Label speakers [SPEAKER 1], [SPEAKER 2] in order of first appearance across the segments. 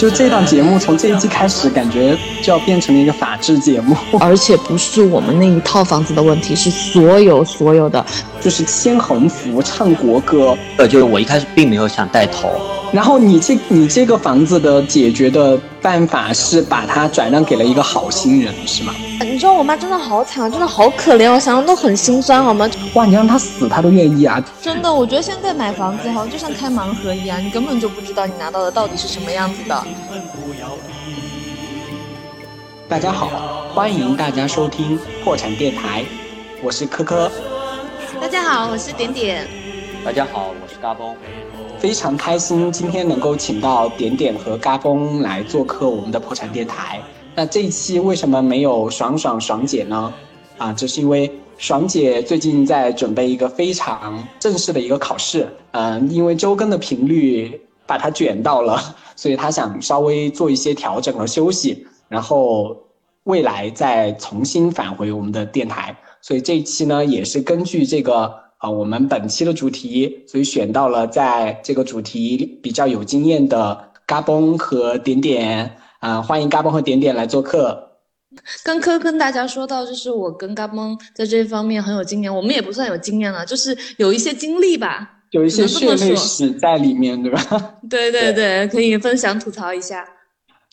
[SPEAKER 1] 就这档节目从这一季开始，感觉就要变成了一个法制节目，
[SPEAKER 2] 而且不是我们那一套房子的问题，是所有所有的，
[SPEAKER 1] 就是牵横幅、唱国歌。
[SPEAKER 3] 呃，就是我一开始并没有想带头。
[SPEAKER 1] 然后你这你这个房子的解决的办法是把它转让给了一个好心人，是吗？
[SPEAKER 2] 你知道我妈真的好惨，真的好可怜，我想想都很心酸，好吗？
[SPEAKER 1] 哇，你让她死，她都愿意啊！
[SPEAKER 2] 真的，我觉得现在买房子好像就像开盲盒一样，你根本就不知道你拿到的到底是什么样子的。
[SPEAKER 1] 大家好，欢迎大家收听破产电台，我是科科。
[SPEAKER 2] 大家好，我是点点。
[SPEAKER 3] 大家好，我是嘎嘣。
[SPEAKER 1] 非常开心今天能够请到点点和嘎嘣来做客我们的破产电台。那这一期为什么没有爽爽爽姐呢？啊，这是因为爽姐最近在准备一个非常正式的一个考试，嗯，因为周更的频率把她卷到了，所以她想稍微做一些调整和休息，然后未来再重新返回我们的电台。所以这一期呢，也是根据这个。啊，我们本期的主题，所以选到了在这个主题比较有经验的嘎嘣和点点，啊，欢迎嘎嘣和点点来做客。
[SPEAKER 2] 刚科跟大家说到，就是我跟嘎嘣在这方面很有经验，我们也不算有经验了，就是有一些经历吧，
[SPEAKER 1] 有一些血泪史在里面，对吧？
[SPEAKER 2] 对对对，可以分享吐槽一下。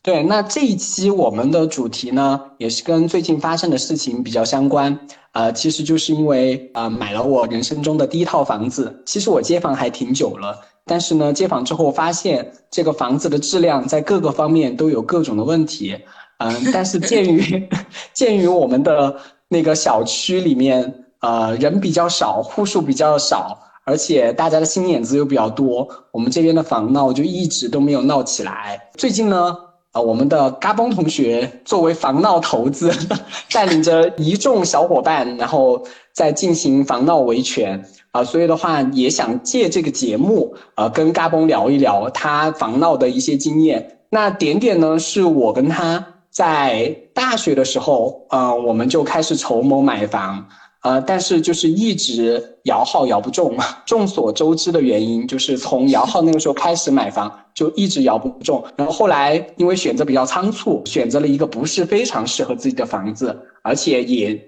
[SPEAKER 1] 对，那这一期我们的主题呢，也是跟最近发生的事情比较相关。呃，其实就是因为呃买了我人生中的第一套房子。其实我接房还挺久了，但是呢，接房之后发现这个房子的质量在各个方面都有各种的问题。嗯，但是鉴于 鉴于我们的那个小区里面呃人比较少，户数比较少，而且大家的心眼子又比较多，我们这边的房闹就一直都没有闹起来。最近呢。啊我们的嘎嘣同学作为防闹头子，带领着一众小伙伴，然后在进行防闹维权啊，所以的话也想借这个节目，呃，跟嘎嘣聊一聊他防闹的一些经验。那点点呢，是我跟他在大学的时候，嗯，我们就开始筹谋买房。呃，但是就是一直摇号摇不中，众所周知的原因就是从摇号那个时候开始买房就一直摇不中，然后后来因为选择比较仓促，选择了一个不是非常适合自己的房子，而且也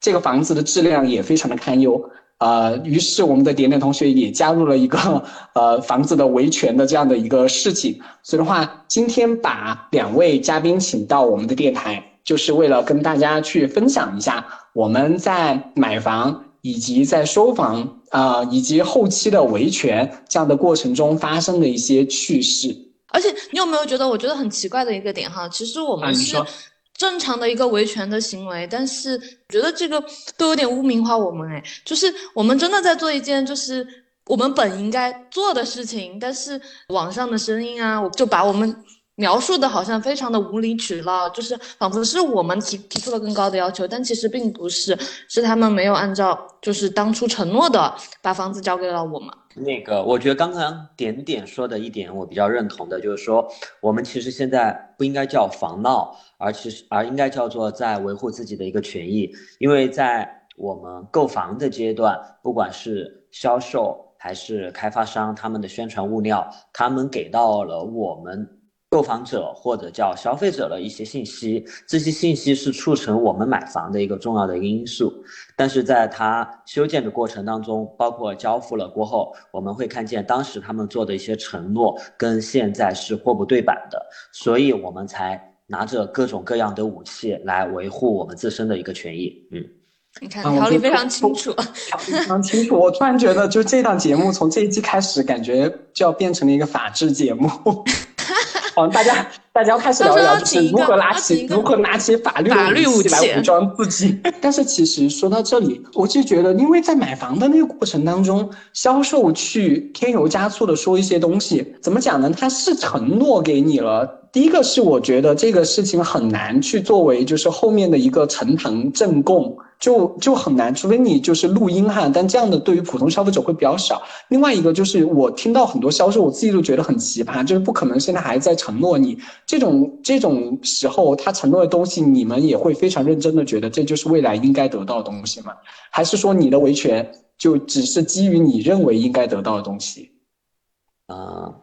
[SPEAKER 1] 这个房子的质量也非常的堪忧，呃，于是我们的点点同学也加入了一个呃房子的维权的这样的一个事情，所以的话，今天把两位嘉宾请到我们的电台，就是为了跟大家去分享一下。我们在买房以及在收房啊，以及后期的维权这样的过程中发生的一些趣事。
[SPEAKER 2] 而且你有没有觉得，我觉得很奇怪的一个点哈？其实我们是正常的一个维权的行为，但是觉得这个都有点污名化我们哎，就是我们真的在做一件就是我们本应该做的事情，但是网上的声音啊，我就把我们。描述的好像非常的无理取闹，就是仿佛是我们提提出了更高的要求，但其实并不是，是他们没有按照就是当初承诺的把房子交给了我们。
[SPEAKER 3] 那个，我觉得刚刚点点说的一点我比较认同的，就是说我们其实现在不应该叫防闹，而其实而应该叫做在维护自己的一个权益，因为在我们购房的阶段，不管是销售还是开发商，他们的宣传物料，他们给到了我们。购房者或者叫消费者的一些信息，这些信息是促成我们买房的一个重要的一个因素。但是在它修建的过程当中，包括交付了过后，我们会看见当时他们做的一些承诺跟现在是货不对版的，所以我们才拿着各种各样的武器来维护我们自身的一个权益。
[SPEAKER 2] 嗯，你看条理非常清楚，
[SPEAKER 1] 非常清楚。我突然觉得，就这档节目从这一季开始，感觉就要变成了一个法制节目。嗯，大家大家要开始聊一聊，就是如何拿起如何拿起法律
[SPEAKER 2] 法律武
[SPEAKER 1] 器来武装自己。但是其实说到这里，我就觉得，因为在买房的那个过程当中，销售去添油加醋的说一些东西，怎么讲呢？他是承诺给你了。第一个是我觉得这个事情很难去作为就是后面的一个呈堂证供。就就很难，除非你就是录音哈，但这样的对于普通消费者会比较少。另外一个就是我听到很多销售，我自己都觉得很奇葩，就是不可能现在还在承诺你这种这种时候，他承诺的东西，你们也会非常认真的觉得这就是未来应该得到的东西吗？还是说你的维权就只是基于你认为应该得到的东西？
[SPEAKER 3] 啊，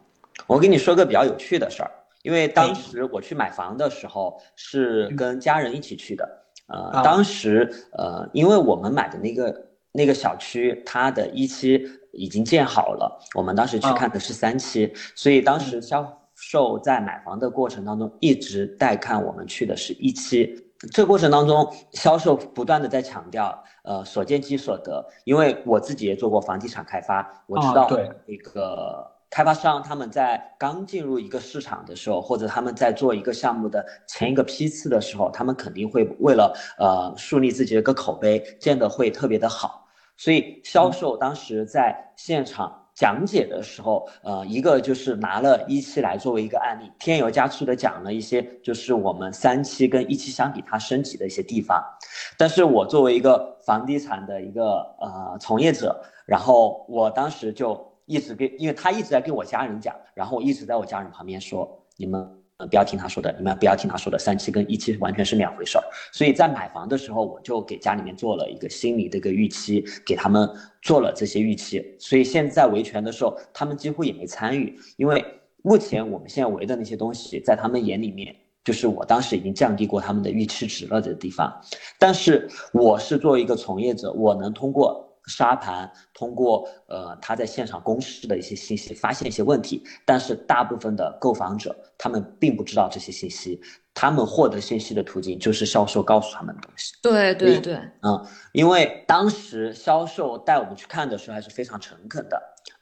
[SPEAKER 3] 我跟你说个比较有趣的事儿。因为当时我去买房的时候是跟家人一起去的，呃，当时呃，因为我们买的那个那个小区，它的一期已经建好了，我们当时去看的是三期，所以当时销售在买房的过程当中一直带看我们去的是一期。这过程当中，销售不断的在强调，呃，所见即所得。因为我自己也做过房地产开发，我知道那个开发商他们在刚进入一个市场的时候，或者他们在做一个项目的前一个批次的时候，他们肯定会为了呃树立自己的一个口碑，建的会特别的好。所以销售当时在现场。讲解的时候，呃，一个就是拿了一期来作为一个案例，添油加醋的讲了一些，就是我们三期跟一期相比它升级的一些地方。但是我作为一个房地产的一个呃从业者，然后我当时就一直跟，因为他一直在跟我家人讲，然后我一直在我家人旁边说，你们。呃，不要听他说的，你们不要听他说的，三期跟一期完全是两回事儿。所以在买房的时候，我就给家里面做了一个心理的一个预期，给他们做了这些预期。所以现在维权的时候，他们几乎也没参与，因为目前我们现在维的那些东西，在他们眼里面，就是我当时已经降低过他们的预期值了的地方。但是我是作为一个从业者，我能通过。沙盘通过呃他在现场公示的一些信息发现一些问题，但是大部分的购房者他们并不知道这些信息，他们获得信息的途径就是销售告诉他们的东西。
[SPEAKER 2] 对对对，
[SPEAKER 3] 嗯，因为当时销售带我们去看的时候还是非常诚恳的。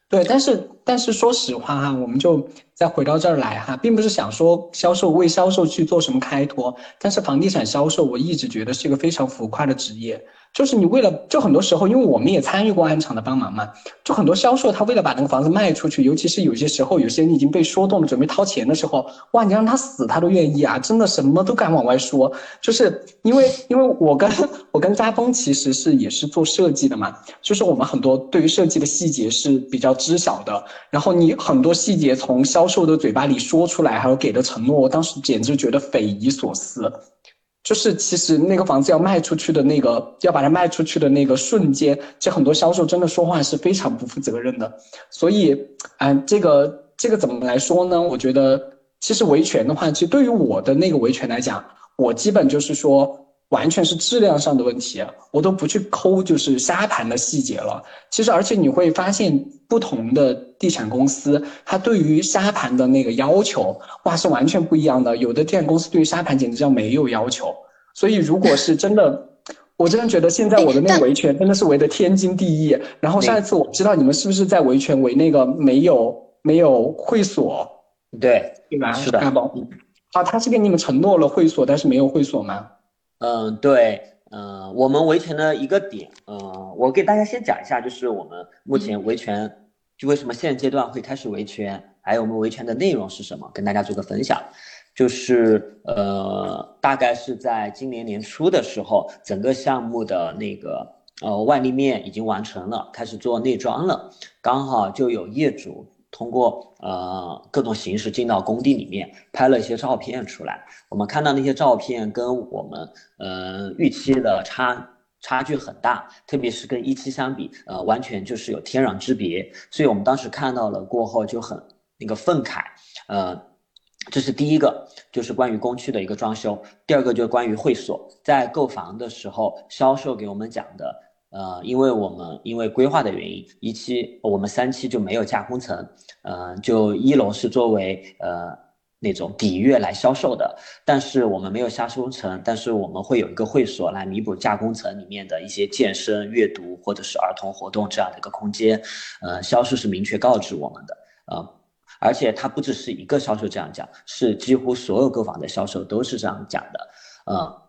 [SPEAKER 1] 对，但是但是说实话哈，我们就再回到这儿来哈，并不是想说销售为销售去做什么开脱，但是房地产销售我一直觉得是一个非常浮夸的职业。就是你为了，就很多时候，因为我们也参与过安场的帮忙嘛，就很多销售他为了把那个房子卖出去，尤其是有些时候，有些人已经被说动了，准备掏钱的时候，哇，你让他死他都愿意啊，真的什么都敢往外说。就是因为，因为我跟我跟扎峰其实是也是做设计的嘛，就是我们很多对于设计的细节是比较知晓的，然后你很多细节从销售的嘴巴里说出来，还有给的承诺，我当时简直觉得匪夷所思。就是其实那个房子要卖出去的那个，要把它卖出去的那个瞬间，其实很多销售真的说话是非常不负责任的。所以，嗯，这个这个怎么来说呢？我觉得其实维权的话，其实对于我的那个维权来讲，我基本就是说。完全是质量上的问题，我都不去抠，就是沙盘的细节了。其实，而且你会发现，不同的地产公司，它对于沙盘的那个要求，哇，是完全不一样的。有的地产公司对于沙盘简直叫没有要求。所以，如果是真的，我真的觉得现在我的那个维权真的是维的天经地义。然后上一次我不知道你们是不是在维权维那个没有没有会所，
[SPEAKER 3] 对
[SPEAKER 1] 对吧？
[SPEAKER 3] 是的。
[SPEAKER 1] 啊，他是给你们承诺了会所，但是没有会所吗？
[SPEAKER 3] 嗯，对，嗯，我们维权的一个点，嗯，我给大家先讲一下，就是我们目前维权，就为什么现阶段会开始维权，还有我们维权的内容是什么，跟大家做个分享。就是呃，大概是在今年年初的时候，整个项目的那个呃外立面已经完成了，开始做内装了，刚好就有业主。通过呃各种形式进到工地里面拍了一些照片出来，我们看到那些照片跟我们呃预期的差差距很大，特别是跟一期相比，呃完全就是有天壤之别。所以我们当时看到了过后就很那个愤慨，呃，这是第一个，就是关于工区的一个装修；第二个就关于会所，在购房的时候销售给我们讲的。呃，因为我们因为规划的原因，一期我们三期就没有架空层，呃，就一楼是作为呃那种底月来销售的，但是我们没有加工层，但是我们会有一个会所来弥补架空层里面的一些健身、阅读或者是儿童活动这样的一个空间，呃，销售是明确告知我们的，呃，而且它不只是一个销售这样讲，是几乎所有购房的销售都是这样讲的，呃。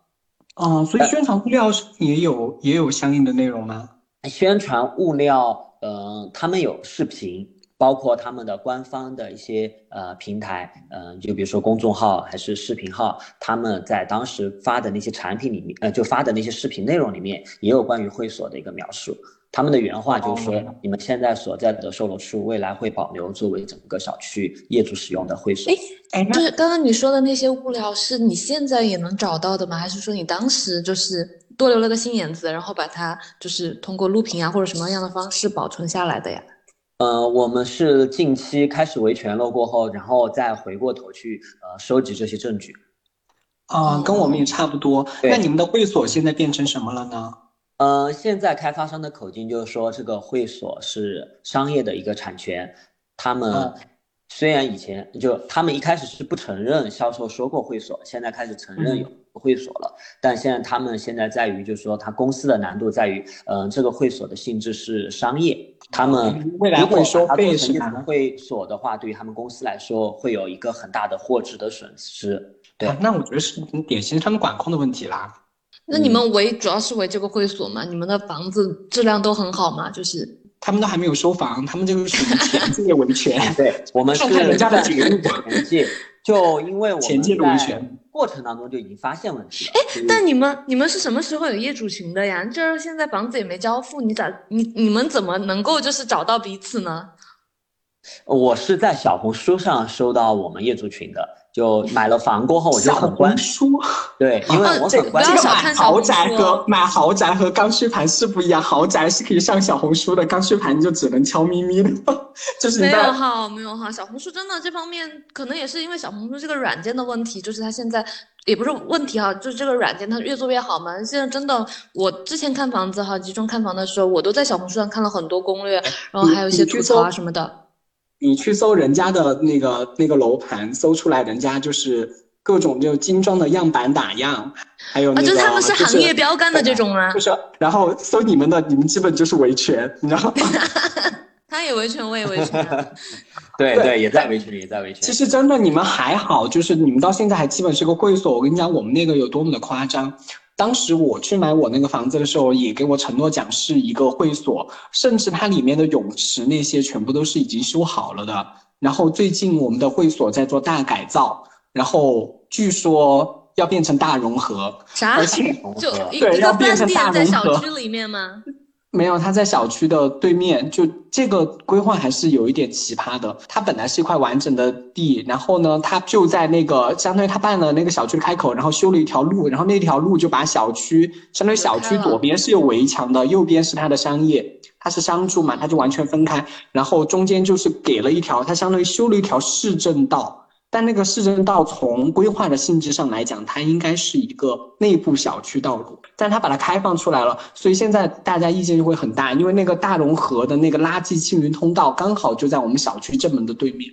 [SPEAKER 1] 哦，所以宣传物料也有也有相应的内容吗？
[SPEAKER 3] 宣传物料，呃，他们有视频，包括他们的官方的一些呃平台，嗯，就比如说公众号还是视频号，他们在当时发的那些产品里面，呃，就发的那些视频内容里面，也有关于会所的一个描述。他们的原话就是说，你们现在所在的售楼处未来会保留作为整个小区业主使用的会所。
[SPEAKER 2] 哎，就是刚刚你说的那些物料，是你现在也能找到的吗？还是说你当时就是多留了个心眼子，然后把它就是通过录屏啊或者什么样的方式保存下来的呀？
[SPEAKER 3] 呃，我们是近期开始维权了过后，然后再回过头去呃收集这些证据。
[SPEAKER 1] 啊，跟我们也差不多。那你们的会所现在变成什么了呢？
[SPEAKER 3] 呃，现在开发商的口径就是说，这个会所是商业的一个产权。他们虽然以前就他们一开始是不承认销售说过会所，现在开始承认有会所了。但现在他们现在在于，就是说他公司的难度在于，嗯，这个会所的性质是商业。他们
[SPEAKER 1] 未来会收费是
[SPEAKER 3] 吧？会所的话，对于他们公司来说，会有一个很大的货值的损失。对，
[SPEAKER 1] 那我觉得是典型他们管控的问题啦。
[SPEAKER 2] 那你们围主要是围这个会所吗？你们的房子质量都很好吗？就是
[SPEAKER 1] 他们都还没有收房，他们就是属于前界维权。
[SPEAKER 3] 对，我们 是
[SPEAKER 1] 人家的
[SPEAKER 3] 前界，就因为我们
[SPEAKER 1] 前的维权
[SPEAKER 3] 过程当中就已经发现问题了。
[SPEAKER 2] 哎，但你们你们是什么时候有业主群的呀？就是现在房子也没交付，你咋你你们怎么能够就是找到彼此呢？
[SPEAKER 3] 我是在小红书上收到我们业主群的。就买了房过后，我就很关
[SPEAKER 1] 注。
[SPEAKER 3] 对，因为我很关注。
[SPEAKER 1] 这个买豪宅和买豪宅和刚需盘是不一样，豪宅是可以上小红书的，刚需盘就只能悄咪咪的。就是
[SPEAKER 2] 没有哈，没有哈。小红书真的这方面可能也是因为小红书这个软件的问题，就是它现在也不是问题哈，就是这个软件它越做越好嘛。现在真的，我之前看房子哈，集中看房的时候，我都在小红书上看了很多攻略，然后还有一些吐槽啊什么的。
[SPEAKER 1] 你去搜人家的那个那个楼盘，搜出来人家就是各种就精装的样板打样，还有那个
[SPEAKER 2] 就是他们是行业标杆的这种吗。
[SPEAKER 1] 就是，然后搜你们的，你们基本就是维权，你知道吗？
[SPEAKER 2] 他也维权，我也维权。
[SPEAKER 3] 对对，也在维权，也在维权。
[SPEAKER 1] 其实真的你们还好，就是你们到现在还基本是个会所。我跟你讲，我们那个有多么的夸张。当时我去买我那个房子的时候，也给我承诺讲是一个会所，甚至它里面的泳池那些全部都是已经修好了的。然后最近我们的会所在做大改造，然后据说要变成大融合，
[SPEAKER 2] 啥？
[SPEAKER 1] 而且
[SPEAKER 2] 就
[SPEAKER 1] 对要变成大融合。
[SPEAKER 2] 在小区里面吗？
[SPEAKER 1] 没有，他在小区的对面，就这个规划还是有一点奇葩的。它本来是一块完整的地，然后呢，它就在那个相当于他办了那个小区的开口，然后修了一条路，然后那条路就把小区相当于小区左边是有围墙的，右边是它的商业，它是商住嘛，它就完全分开，然后中间就是给了一条，它相当于修了一条市政道。但那个市政道从规划的性质上来讲，它应该是一个内部小区道路，但它把它开放出来了，所以现在大家意见就会很大，因为那个大融合的那个垃圾清运通道刚好就在我们小区正门的对面。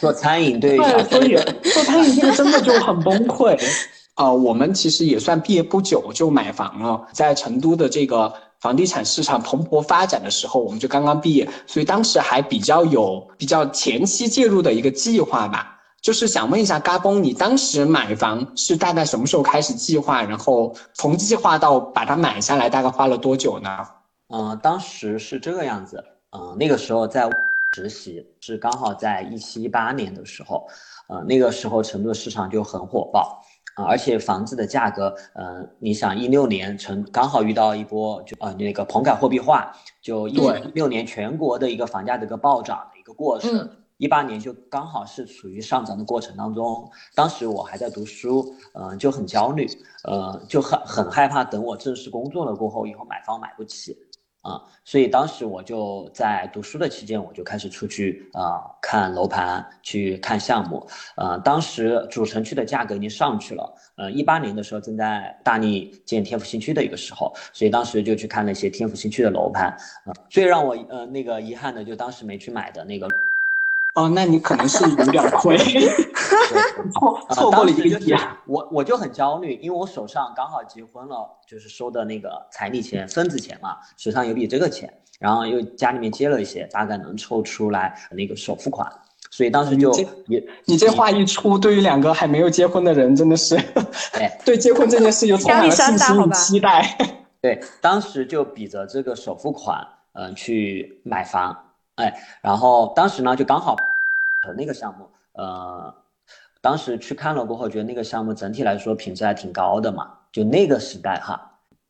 [SPEAKER 3] 做餐饮对，
[SPEAKER 1] 所以做餐饮这个真的就很崩溃。呃，我们其实也算毕业不久就买房了，在成都的这个。房地产市场蓬勃发展的时候，我们就刚刚毕业，所以当时还比较有比较前期介入的一个计划吧。就是想问一下，嘎嘣，你当时买房是大概什么时候开始计划？然后从计划到把它买下来，大概花了多久呢？
[SPEAKER 3] 嗯，当时是这个样子。嗯，那个时候在实习，是刚好在一七一八年的时候，呃，那个时候成都的市场就很火爆。啊，而且房子的价格，嗯，你想一六年成刚好遇到一波就呃那个棚改货币化，就一六年全国的一个房价的一个暴涨的一个过程，一八年就刚好是处于上涨的过程当中，当时我还在读书，嗯，就很焦虑，呃，就很很害怕等我正式工作了过后，以后买房买不起。啊，所以当时我就在读书的期间，我就开始出去啊看楼盘，去看项目。呃，当时主城区的价格已经上去了。呃，一八年的时候正在大力建天府新区的一个时候，所以当时就去看了一些天府新区的楼盘。啊，最让我呃那个遗憾的，就当时没去买的那个。
[SPEAKER 1] 哦，那你可能是有点亏 错错过了一个亿。
[SPEAKER 3] 我我就很焦虑，因为我手上刚好结婚了，就是收的那个彩礼钱、份子钱嘛，手上有笔这个钱，然后又家里面借了一些，大概能凑出来那个首付款，所以当时就
[SPEAKER 1] 你你这话一出，对于两个还没有结婚的人，真的是，对结婚这件事又充满了信心与期待。
[SPEAKER 3] 对，当时就比着这个首付款，嗯，去买房。哎，然后当时呢，就刚好，呃，那个项目，呃，当时去看了过后，觉得那个项目整体来说品质还挺高的嘛。就那个时代哈，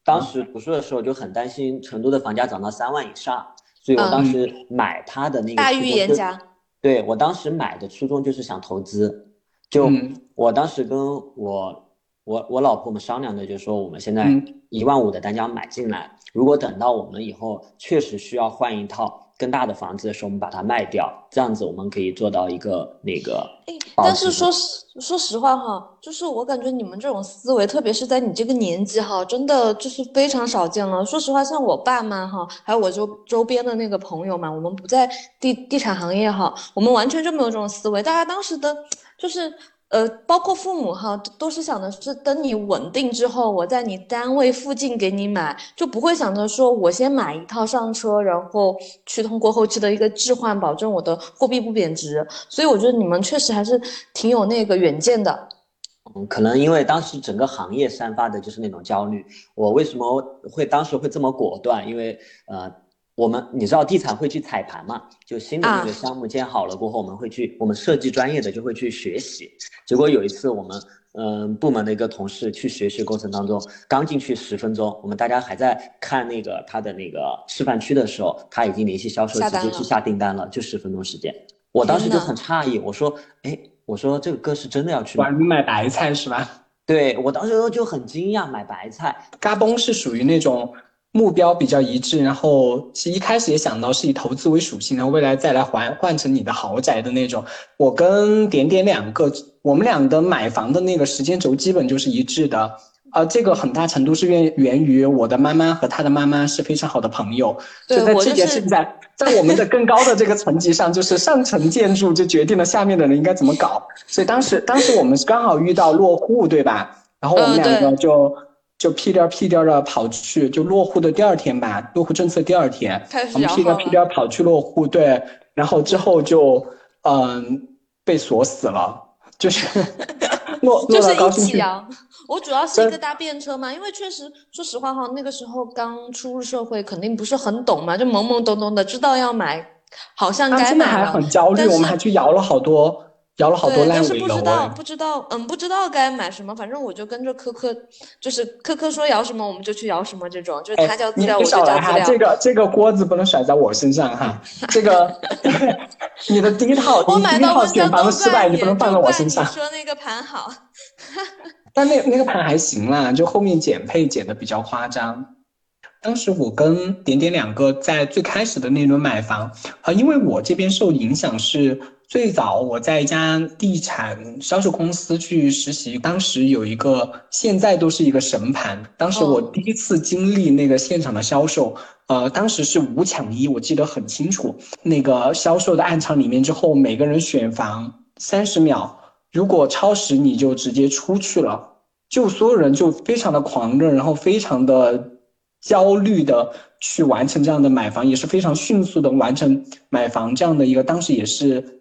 [SPEAKER 3] 当时读书的时候就很担心成都的房价涨到三万以上，所以我当时买它的那个
[SPEAKER 2] 大预言家。
[SPEAKER 3] 对我当时买的初衷就是想投资，就我当时跟我我我老婆我们商量的，就是说我们现在一万五的单价买进来，如果等到我们以后确实需要换一套。更大的房子的时候，我们把它卖掉，这样子我们可以做到一个那个。
[SPEAKER 2] 哎，但是说实说实话哈，就是我感觉你们这种思维，特别是在你这个年纪哈，真的就是非常少见了。说实话，像我爸妈哈，还有我周周边的那个朋友嘛，我们不在地地产行业哈，我们完全就没有这种思维。大家当时的，就是。呃，包括父母哈，都是想的是等你稳定之后，我在你单位附近给你买，就不会想着说我先买一套上车，然后去通过后期的一个置换，保证我的货币不贬值。所以我觉得你们确实还是挺有那个远见的。
[SPEAKER 3] 嗯，可能因为当时整个行业散发的就是那种焦虑。我为什么会当时会这么果断？因为呃。我们你知道地产会去踩盘嘛？就新的那个项目建好了过后，我们会去，我们设计专业的就会去学习。结果有一次我们嗯部门的一个同事去学习过程当中，刚进去十分钟，我们大家还在看那个他的那个示范区的时候，他已经联系销售直接去下订单了，就十分钟时间。我当时就很诧异，我说，哎，我说这个哥是真的要去
[SPEAKER 1] 买买白菜是吧？
[SPEAKER 3] 对我当时就很惊讶，买白菜。
[SPEAKER 1] 嘎嘣是属于那种。目标比较一致，然后其实一开始也想到是以投资为属性，然后未来再来还换成你的豪宅的那种。我跟点点两个，我们俩的买房的那个时间轴基本就是一致的。呃，这个很大程度是源源于我的妈妈和她的妈妈是非常好的朋友。
[SPEAKER 2] 就
[SPEAKER 1] 在这件事情在 在我们的更高的这个层级上，就是上层建筑就决定了下面的人应该怎么搞。所以当时当时我们是刚好遇到落户，对吧？然后我们两个就。就屁颠屁颠的跑去，就落户的第二天吧，落户政策第二天，我们屁颠屁颠跑去落户，对，然后之后就嗯被锁死了，就是 落落到高新区。
[SPEAKER 2] 我主要是一个搭便车嘛，因为确实说实话哈，那个时候刚出入社会，肯定不是很懂嘛，就懵懵懂懂的，知道要买，好像该买
[SPEAKER 1] 还很焦虑，我们还去摇了好多。摇了好多烂尾楼，但
[SPEAKER 2] 是不知道不知道，嗯，不知道该买什么，反正我就跟着科科，就是科科说摇什么我们就去摇什么，这种就是他交资料我就交资料。
[SPEAKER 1] 这个这个锅子不能甩在我身上哈，这个 你的第一套第一套选房的失败你不能放在我身上。
[SPEAKER 2] 说那个盘好，
[SPEAKER 1] 但那那个盘还行啦，就后面减配减的比较夸张。当时我跟点点两个在最开始的那轮买房啊，因为我这边受影响是。最早我在一家地产销售公司去实习，当时有一个现在都是一个神盘。当时我第一次经历那个现场的销售，呃，当时是五抢一，我记得很清楚。那个销售的暗场里面之后，每个人选房三十秒，如果超时你就直接出去了。就所有人就非常的狂热，然后非常的焦虑的去完成这样的买房，也是非常迅速的完成买房这样的一个，当时也是。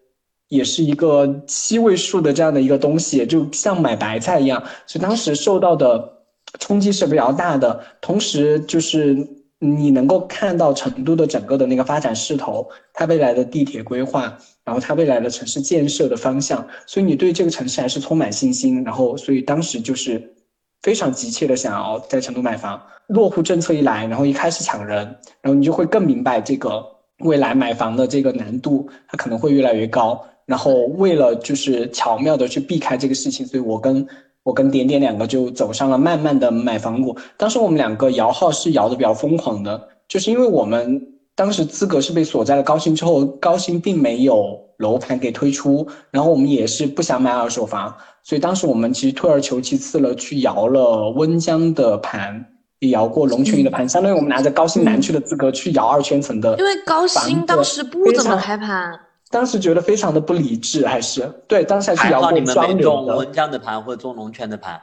[SPEAKER 1] 也是一个七位数的这样的一个东西，就像买白菜一样，所以当时受到的冲击是比较大的。同时，就是你能够看到成都的整个的那个发展势头，它未来的地铁规划，然后它未来的城市建设的方向，所以你对这个城市还是充满信心。然后，所以当时就是非常急切的想要在成都买房。落户政策一来，然后一开始抢人，然后你就会更明白这个未来买房的这个难度，它可能会越来越高。然后为了就是巧妙的去避开这个事情，所以我跟我跟点点两个就走上了慢慢的买房路。当时我们两个摇号是摇的比较疯狂的，就是因为我们当时资格是被锁在了高新之后，高新并没有楼盘给推出，然后我们也是不想买二手房，所以当时我们其实退而求其次了，去摇了温江的盘，也摇过龙泉驿的盘，相当于我们拿着高新南区的资格去摇二圈层的。
[SPEAKER 2] 因为高新当时不怎么开盘。
[SPEAKER 1] 当时觉得非常的不理智，还是对当时还是摇过
[SPEAKER 3] 双流的。温江的盘或者中龙泉的盘，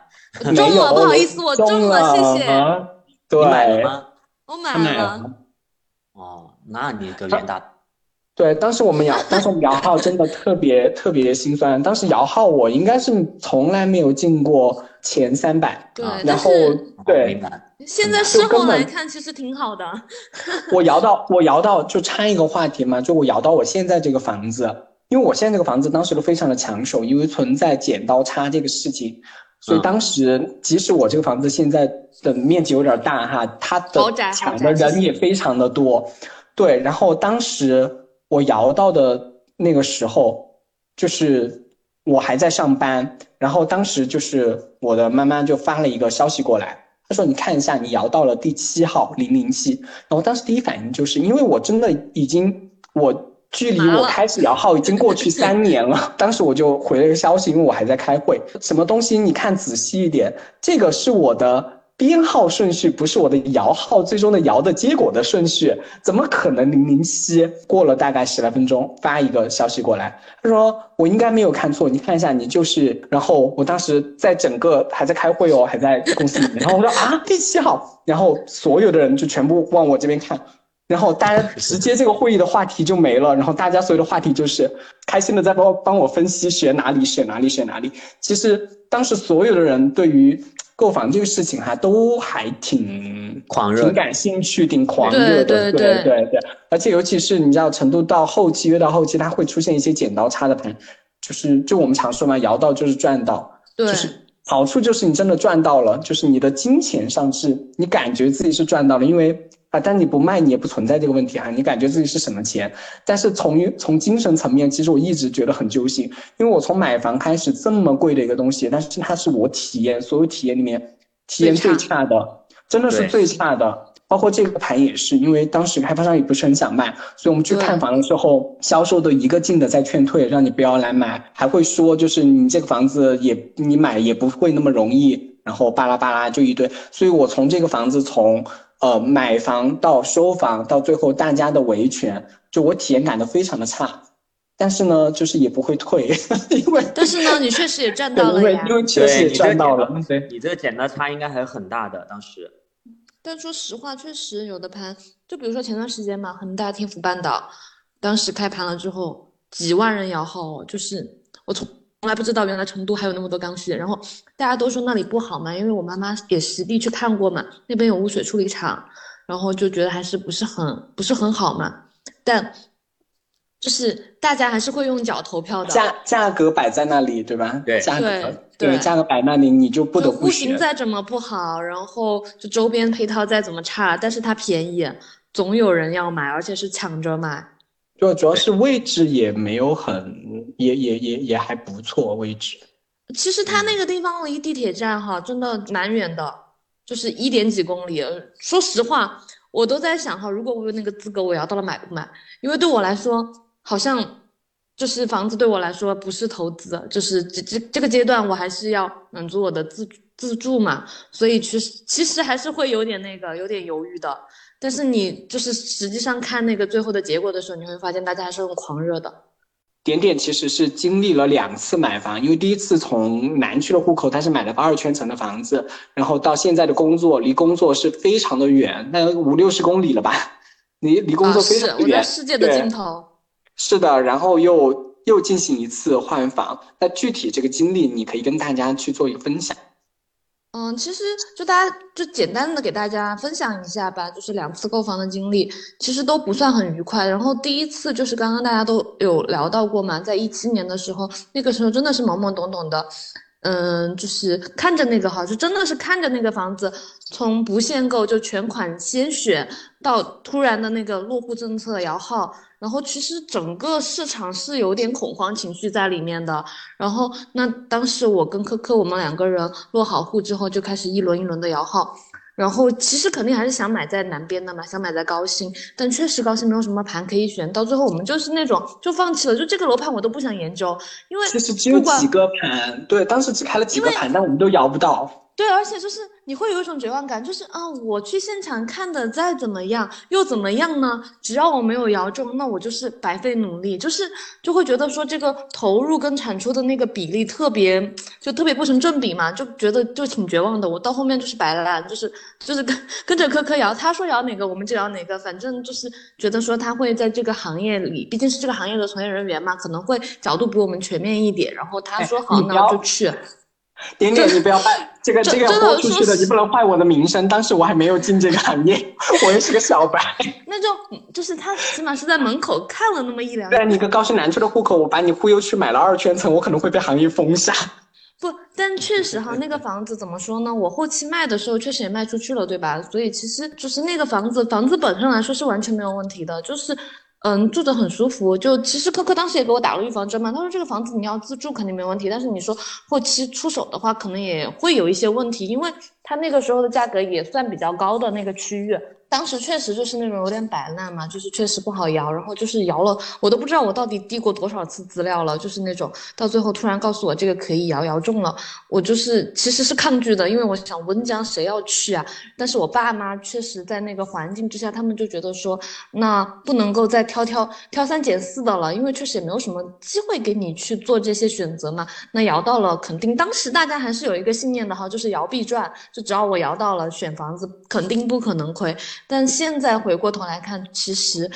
[SPEAKER 2] 中了，不好意思，我中了，谢谢。
[SPEAKER 1] 你
[SPEAKER 3] 买了吗？
[SPEAKER 2] 我买了。
[SPEAKER 3] 哦，那你个脸大。
[SPEAKER 1] 对，当时我们摇，当时我们摇号真的特别特别心酸。当时摇号我应该是从来没有进过前三百，
[SPEAKER 2] 对，
[SPEAKER 1] 然后对。
[SPEAKER 2] 现在事后来看，其实挺好的。
[SPEAKER 1] 我摇到，我摇到，就插一个话题嘛，就我摇到我现在这个房子，因为我现在这个房子当时都非常的抢手，因为存在剪刀差这个事情，所以当时即使我这个房子现在的面积有点大哈，它的抢的人也非常的多。对，然后当时我摇到的那个时候，就是我还在上班，然后当时就是我的妈妈就发了一个消息过来。她说你看一下，你摇到了第七号零零七。然后当时第一反应就是因为我真的已经我。距离我开始摇号已经过去三年了，当时我就回了一个消息，因为我还在开会。什么东西？你看仔细一点，这个是我的编号顺序，不是我的摇号最终的摇的结果的顺序，怎么可能零零七？过了大概十来分钟，发一个消息过来，他说我应该没有看错，你看一下，你就是。然后我当时在整个还在开会哦，还在公司里面，然后我说啊，第七号，然后所有的人就全部往我这边看。然后大家直接这个会议的话题就没了，然后大家所有的话题就是开心的在帮帮我分析选哪里选哪里选哪里。其实当时所有的人对于购房这个事情哈都还挺
[SPEAKER 3] 狂热、
[SPEAKER 1] 挺感兴趣、挺狂热的。对对对对。而且尤其是你知道成都到后期越到后期，它会出现一些剪刀差的盘，就是就我们常说嘛，摇到就是赚到。
[SPEAKER 2] 对。
[SPEAKER 1] 就是好处就是你真的赚到了，就是你的金钱上是你感觉自己是赚到了，因为。啊，但你不卖，你也不存在这个问题啊。你感觉自己是省了钱，但是从从精神层面，其实我一直觉得很揪心，因为我从买房开始这么贵的一个东西，但是它是我体验所有体验里面体验最差的，真的是最差的。包括这个盘也是，因为当时开发商也不是很想卖，所以我们去看房的时候，销售都一个劲的在劝退，让你不要来买，还会说就是你这个房子也你买也不会那么容易，然后巴拉巴拉就一堆。所以我从这个房子从。呃，买房到收房到最后，大家的维权，就我体验感都非常的差，但是呢，就是也不会退，因为
[SPEAKER 2] 但是呢，你确实也赚到了
[SPEAKER 1] 呀，因为确实也赚到了，
[SPEAKER 3] 对，你这个减的差应该还是很大的，当时。
[SPEAKER 2] 但说实话，确实有的盘，就比如说前段时间嘛，恒大天府半岛，当时开盘了之后，几万人摇号，就是我从。从来不知道原来成都还有那么多刚需，然后大家都说那里不好嘛，因为我妈妈也实地去看过嘛，那边有污水处理厂，然后就觉得还是不是很不是很好嘛。但就是大家还是会用脚投票的，
[SPEAKER 1] 价价格摆在那里，对吧？
[SPEAKER 3] 对，
[SPEAKER 1] 价格对价格摆那里，你就不得不
[SPEAKER 2] 户型再怎么不好，然后就周边配套再怎么差，但是它便宜，总有人要买，而且是抢着买。
[SPEAKER 1] 就主要是位置也没有很，也也也也还不错位置。
[SPEAKER 2] 其实它那个地方离地铁站哈，真的蛮远的，就是一点几公里。说实话，我都在想哈，如果我有那个资格，我要到了买不买？因为对我来说，好像就是房子对我来说不是投资，就是这这这个阶段我还是要满足我的自自住嘛，所以其实其实还是会有点那个，有点犹豫的。但是你就是实际上看那个最后的结果的时候，你会发现大家还是很狂热的。
[SPEAKER 1] 点点其实是经历了两次买房，因为第一次从南区的户口，他是买了个二圈层的房子，然后到现在的工作离工作是非常的远，那五六十公里了吧？离离工作非常远。
[SPEAKER 2] 我在世界的尽头。
[SPEAKER 1] 是的，然后又又进行一次换房，那具体这个经历你可以跟大家去做一个分享。
[SPEAKER 2] 嗯，其实就大家就简单的给大家分享一下吧，就是两次购房的经历，其实都不算很愉快。然后第一次就是刚刚大家都有聊到过嘛，在一七年的时候，那个时候真的是懵懵懂懂的，嗯，就是看着那个哈，就真的是看着那个房子，从不限购就全款先选，到突然的那个落户政策摇号。然后其实整个市场是有点恐慌情绪在里面的。然后那当时我跟科科我们两个人落好户之后，就开始一轮一轮的摇号。然后其实肯定还是想买在南边的嘛，想买在高新，但确实高新没有什么盘可以选。到最后我们就是那种就放弃了，就这个楼盘我都不想研究，因为
[SPEAKER 1] 其实只有几个盘，对，当时只开了几个盘，但我们都摇不到。
[SPEAKER 2] 对，而且就是你会有一种绝望感，就是啊，我去现场看的再怎么样又怎么样呢？只要我没有摇中，那我就是白费努力，就是就会觉得说这个投入跟产出的那个比例特别就特别不成正比嘛，就觉得就挺绝望的。我到后面就是白烂，就是就是跟跟着科科摇，他说摇哪个我们就摇哪个，反正就是觉得说他会在这个行业里，毕竟是这个行业的从业人员嘛，可能会角度比我们全面一点。然后他说好，那我就去。
[SPEAKER 1] 点点，你不要坏 这个这个播出去的，你不能坏我的名声。当时我还没有进这个行业，我也是个小白。
[SPEAKER 2] 那就就是他起码是在门口看了那么一两。
[SPEAKER 1] 对，你个高新南区的户口，我把你忽悠去买了二圈层，我可能会被行业封杀。
[SPEAKER 2] 不，但确实哈，那个房子怎么说呢？我后期卖的时候确实也卖出去了，对吧？所以其实就是那个房子，房子本身来说是完全没有问题的，就是。嗯，住着很舒服。就其实科科当时也给我打了预防针嘛，他说这个房子你要自住肯定没问题，但是你说后期出手的话，可能也会有一些问题，因为他那个时候的价格也算比较高的那个区域。当时确实就是那种有点摆烂嘛，就是确实不好摇，然后就是摇了，我都不知道我到底递过多少次资料了，就是那种到最后突然告诉我这个可以摇，摇中了，我就是其实是抗拒的，因为我想温江谁要去啊？但是我爸妈确实在那个环境之下，他们就觉得说那不能够再挑挑挑三拣四的了，因为确实也没有什么机会给你去做这些选择嘛。那摇到了，肯定当时大家还是有一个信念的哈，就是摇必赚，就只要我摇到了，选房子肯定不可能亏。但现在回过头来看，其实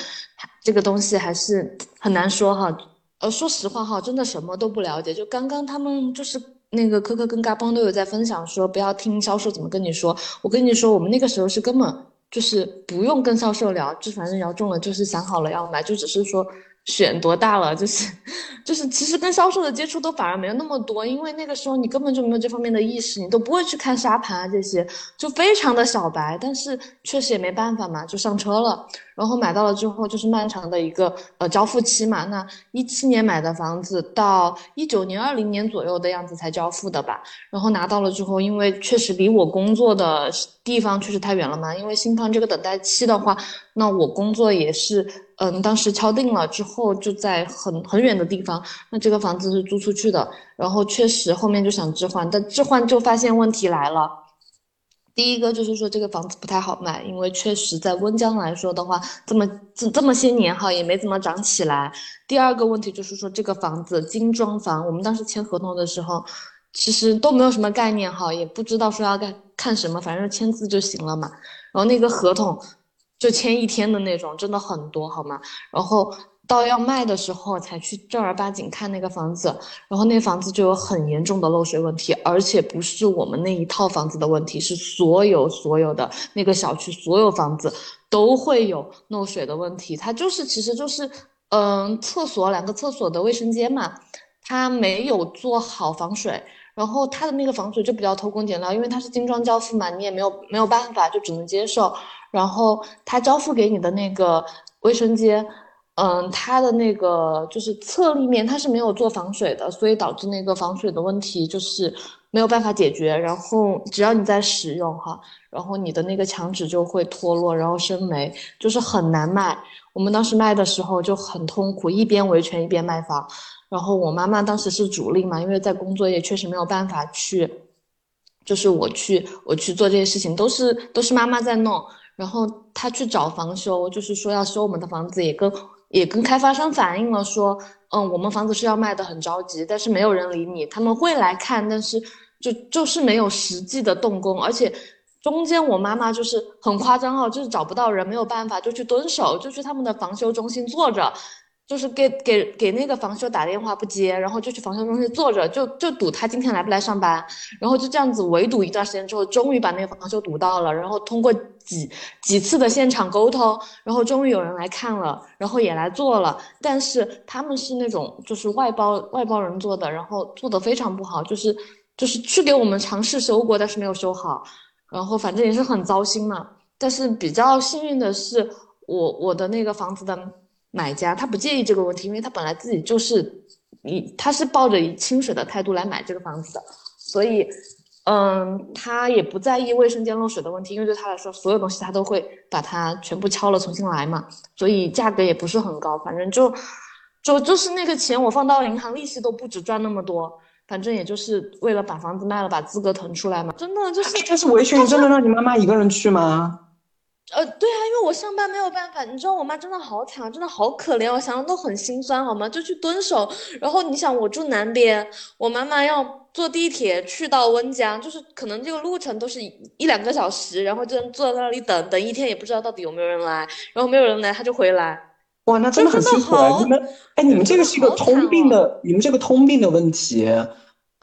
[SPEAKER 2] 这个东西还是很难说哈。呃，说实话哈，真的什么都不了解。就刚刚他们就是那个科科跟嘎嘣都有在分享说，不要听销售怎么跟你说。我跟你说，我们那个时候是根本就是不用跟销售聊，就反正聊中了，就是想好了要买，就只是说。选多大了，就是，就是，其实跟销售的接触都反而没有那么多，因为那个时候你根本就没有这方面的意识，你都不会去看沙盘啊这些，就非常的小白，但是确实也没办法嘛，就上车了。然后买到了之后，就是漫长的一个呃交付期嘛。那一七年买的房子，到一九年、二零年左右的样子才交付的吧。然后拿到了之后，因为确实离我工作的地方确实太远了嘛。因为新房这个等待期的话，那我工作也是，嗯，当时敲定了之后就在很很远的地方。那这个房子是租出去的，然后确实后面就想置换，但置换就发现问题来了。第一个就是说这个房子不太好卖，因为确实在温江来说的话，这么这这么些年哈也没怎么涨起来。第二个问题就是说这个房子精装房，我们当时签合同的时候，其实都没有什么概念哈，也不知道说要干看什么，反正签字就行了嘛。然后那个合同就签一天的那种，真的很多好吗？然后。到要卖的时候才去正儿八经看那个房子，然后那房子就有很严重的漏水问题，而且不是我们那一套房子的问题，是所有所有的那个小区所有房子都会有漏水的问题。它就是其实就是，嗯，厕所两个厕所的卫生间嘛，它没有做好防水，然后它的那个防水就比较偷工减料，因为它是精装交付嘛，你也没有没有办法，就只能接受。然后它交付给你的那个卫生间。嗯，它的那个就是侧立面，它是没有做防水的，所以导致那个防水的问题就是没有办法解决。然后只要你在使用哈，然后你的那个墙纸就会脱落，然后生霉，就是很难卖。我们当时卖的时候就很痛苦，一边维权一边卖房。然后我妈妈当时是主力嘛，因为在工作也确实没有办法去，就是我去我去做这些事情，都是都是妈妈在弄。然后她去找房修，就是说要修我们的房子，也跟。也跟开发商反映了，说，嗯，我们房子是要卖的，很着急，但是没有人理你，他们会来看，但是就就是没有实际的动工，而且中间我妈妈就是很夸张哦，就是找不到人，没有办法，就去蹲守，就去他们的防修中心坐着。就是给给给那个房修打电话不接，然后就去房修中心坐着，就就赌他今天来不来上班，然后就这样子围堵一段时间之后，终于把那个房修堵到了，然后通过几几次的现场沟通，然后终于有人来看了，然后也来做了，但是他们是那种就是外包外包人做的，然后做的非常不好，就是就是去给我们尝试修过，但是没有修好，然后反正也是很糟心嘛。但是比较幸运的是，我我的那个房子的。买家他不介意这个问题，因为他本来自己就是以他是抱着以清水的态度来买这个房子的，所以，嗯，他也不在意卫生间漏水的问题，因为对他来说，所有东西他都会把它全部敲了重新来嘛，所以价格也不是很高，反正就就就是那个钱我放到银行，利息都不止赚那么多，反正也就是为了把房子卖了，把资格腾出来嘛，真的就是。
[SPEAKER 1] 但是维权真的让你妈妈一个人去吗？
[SPEAKER 2] 呃，对啊，因为我上班没有办法，你知道我妈真的好惨，真的好可怜，我想想都很心酸，好吗？就去蹲守，然后你想我住南边，我妈妈要坐地铁去到温江，就是可能这个路程都是一两个小时，然后就坐在那里等等一天，也不知道到底有没有人来，然后没有人来，她就回来。
[SPEAKER 1] 哇，那真的很辛苦啊！你们，哎，你们这个是一个通病的，你们这个通病的问题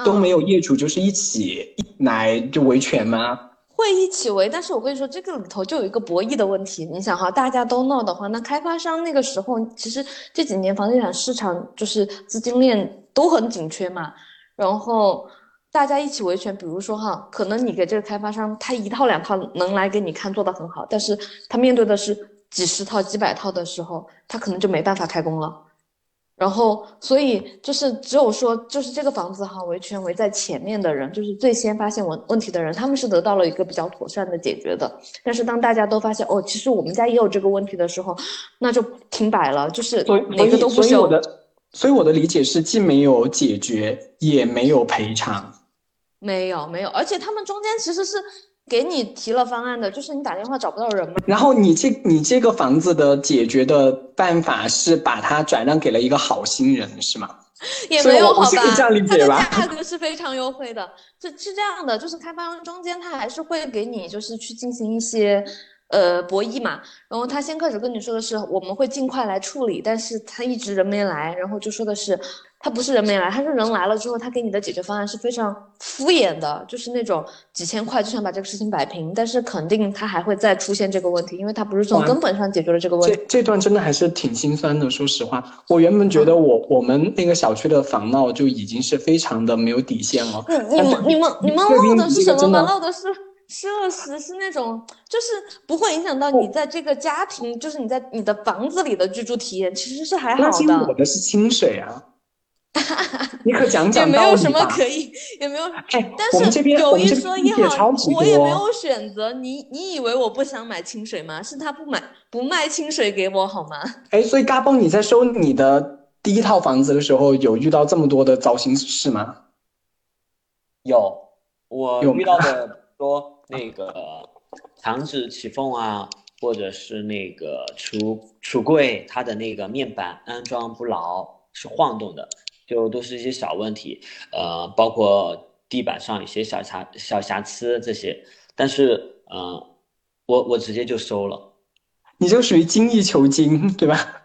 [SPEAKER 1] 都没有业主就是一起来就维权吗？
[SPEAKER 2] 会一起围，但是我跟你说，这个里头就有一个博弈的问题。你想哈，大家都闹的话，那开发商那个时候，其实这几年房地产市场就是资金链都很紧缺嘛。然后大家一起维权，比如说哈，可能你给这个开发商，他一套两套能来给你看做的很好，但是他面对的是几十套、几百套的时候，他可能就没办法开工了。然后，所以就是只有说，就是这个房子哈，维权围在前面的人，就是最先发现问问题的人，他们是得到了一个比较妥善的解决的。但是当大家都发现哦，其实我们家也有这个问题的时候，那就停摆了，就是哪个都不修。
[SPEAKER 1] 所以我的，所以我的理解是，既没有解决，也没有赔偿。
[SPEAKER 2] 没有，没有，而且他们中间其实是。给你提了方案的，就是你打电话找不到人吗？
[SPEAKER 1] 然后你这你这个房子的解决的办法是把它转让给了一个好心人，是吗？
[SPEAKER 2] 也没有好吧，
[SPEAKER 1] 它的
[SPEAKER 2] 价格是非常优惠的，是是这样的，就是开发商中间他还是会给你就是去进行一些呃博弈嘛，然后他先开始跟你说的是我们会尽快来处理，但是他一直人没来，然后就说的是。他不是人没来，他是人来了之后，他给你的解决方案是非常敷衍的，就是那种几千块就想把这个事情摆平，但是肯定他还会再出现这个问题，因为他不是从根本上解决了这个问题。
[SPEAKER 1] 这这段真的还是挺心酸的，说实话，我原本觉得我我们那个小区的防闹就已经是非常的没有底线了。
[SPEAKER 2] 你你们你们你们闹的是什么吗？闹的是设施，是那种就是不会影响到你在这个家庭，就是你在你的房子里的居住体验，其实是还好的。
[SPEAKER 1] 我的是清水啊。你可讲 讲
[SPEAKER 2] 也没有什么可以，也没有。哎，但是有一说一哈，我也没有选择。你你以为我不想买清水吗？是他不买不卖清水给我好吗？
[SPEAKER 1] 哎，所以嘎嘣，你在收你的第一套房子的时候，有遇到这么多的糟心事吗？
[SPEAKER 3] 有，我遇到的多那个墙纸起缝啊，或者是那个橱橱柜它的那个面板安装不牢，是晃动的。就都是一些小问题，呃，包括地板上一些小瑕小瑕疵这些，但是，呃，我我直接就收了，
[SPEAKER 1] 你就属于精益求精，对吧？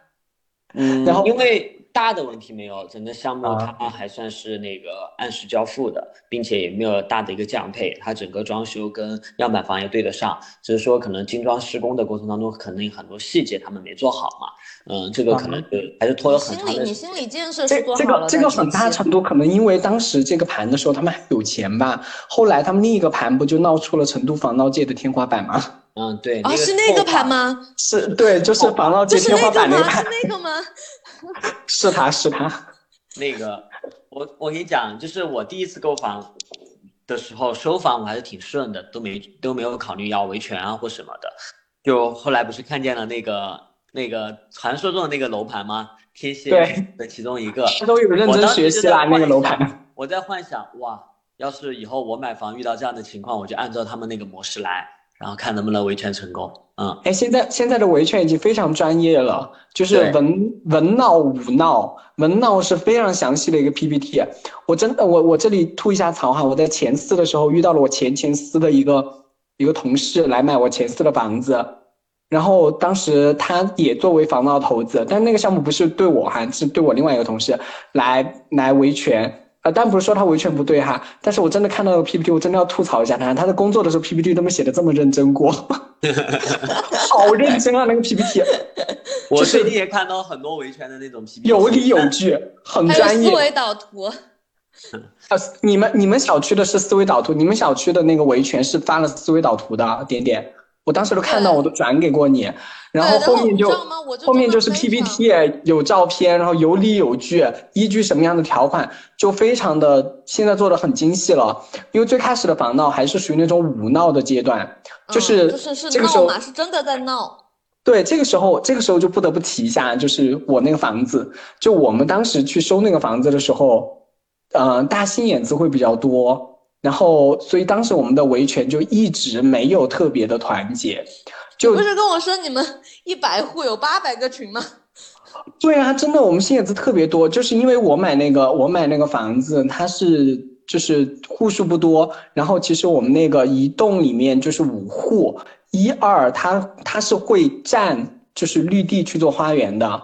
[SPEAKER 3] 嗯，然后因为。大的问题没有，整个项目它还算是那个按时交付的，并且也没有大的一个降配，它整个装修跟样板房也对得上，只是说可能精装施工的过程当中，可能很多细节他们没做好嘛，嗯，这个可能就还是拖了很长的。
[SPEAKER 2] 心理，你心理建设是
[SPEAKER 1] 这个这个很大程度可能因为当时这个盘的时候他们还有钱吧，后来他们另一个盘不就闹出了成都防闹界的天花板吗？
[SPEAKER 3] 嗯，对。
[SPEAKER 2] 哦，是那个盘吗？
[SPEAKER 1] 是对，就是防闹界天花板那个盘。
[SPEAKER 2] 是那个吗？
[SPEAKER 1] 是他是他，
[SPEAKER 3] 那个我我跟你讲，就是我第一次购房的时候，收房我还是挺顺的，都没都没有考虑要维权啊或什么的。就后来不是看见了那个那个传说中的那个楼盘吗？天蝎的其中一个，
[SPEAKER 1] 都有认真学习啦那个楼盘。
[SPEAKER 3] 我在幻想哇，要是以后我买房遇到这样的情况，我就按照他们那个模式来。然后看能不能维权成功。嗯，
[SPEAKER 1] 哎，现在现在的维权已经非常专业了，就是文文闹武闹，文闹是非常详细的一个 PPT。我真的，我我这里吐一下槽哈，我在前四的时候遇到了我前前司的一个一个同事来买我前司的房子，然后当时他也作为房闹投资，但那个项目不是对我哈，是对我另外一个同事来来维权。但不是说他维权不对哈，但是我真的看到了 PPT，我真的要吐槽一下他。他在工作的时候 PPT 都没写的这么认真过，好认真啊那个 PPT。
[SPEAKER 3] 我最近也看到很多维权的那种 PPT，
[SPEAKER 1] 有理有据，很专
[SPEAKER 2] 业。思维导图。
[SPEAKER 1] 啊，你们你们小区的是思维导图，你们小区的那个维权是发了思维导图的点点。我当时都看到，我都转给过你，然后后面就后面就是 PPT 有照片，然后有理有据，依据什么样的条款，就非常的现在做的很精细了。因为最开始的防闹还是属于那种武闹的阶段，
[SPEAKER 2] 就是
[SPEAKER 1] 就是这个时候
[SPEAKER 2] 是真的在闹。
[SPEAKER 1] 对，这个时候这个时候就不得不提一下，就是我那个房子，就我们当时去收那个房子的时候，嗯，大兴眼子会比较多。然后，所以当时我们的维权就一直没有特别的团结，就
[SPEAKER 2] 不是跟我说你们一百户有八百个群吗？
[SPEAKER 1] 对啊，真的，我们心眼子特别多，就是因为我买那个我买那个房子，它是就是户数不多，然后其实我们那个一栋里面就是五户，一二它它是会占就是绿地去做花园的，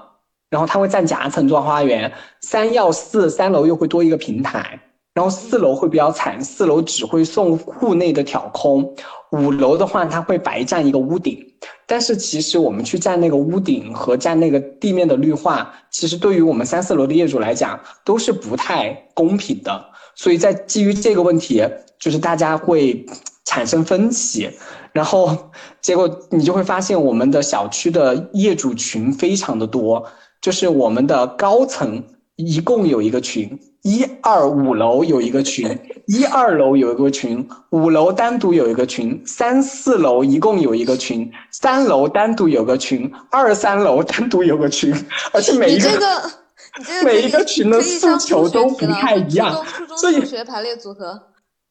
[SPEAKER 1] 然后它会占夹层做花园，三要四三楼又会多一个平台。然后四楼会比较惨，四楼只会送户内的挑空，五楼的话它会白占一个屋顶。但是其实我们去占那个屋顶和占那个地面的绿化，其实对于我们三四楼的业主来讲都是不太公平的。所以在基于这个问题，就是大家会。产生分歧，然后结果你就会发现我们的小区的业主群非常的多，就是我们的高层一共有一个群。一二五楼有一个群，一二楼有一个群，五楼单独有一个群，三四楼一共有一个群，三楼单独有个群，二三楼单独有个群，而且每一个 每一个群的诉求都不太一样，
[SPEAKER 2] 所以学排列组合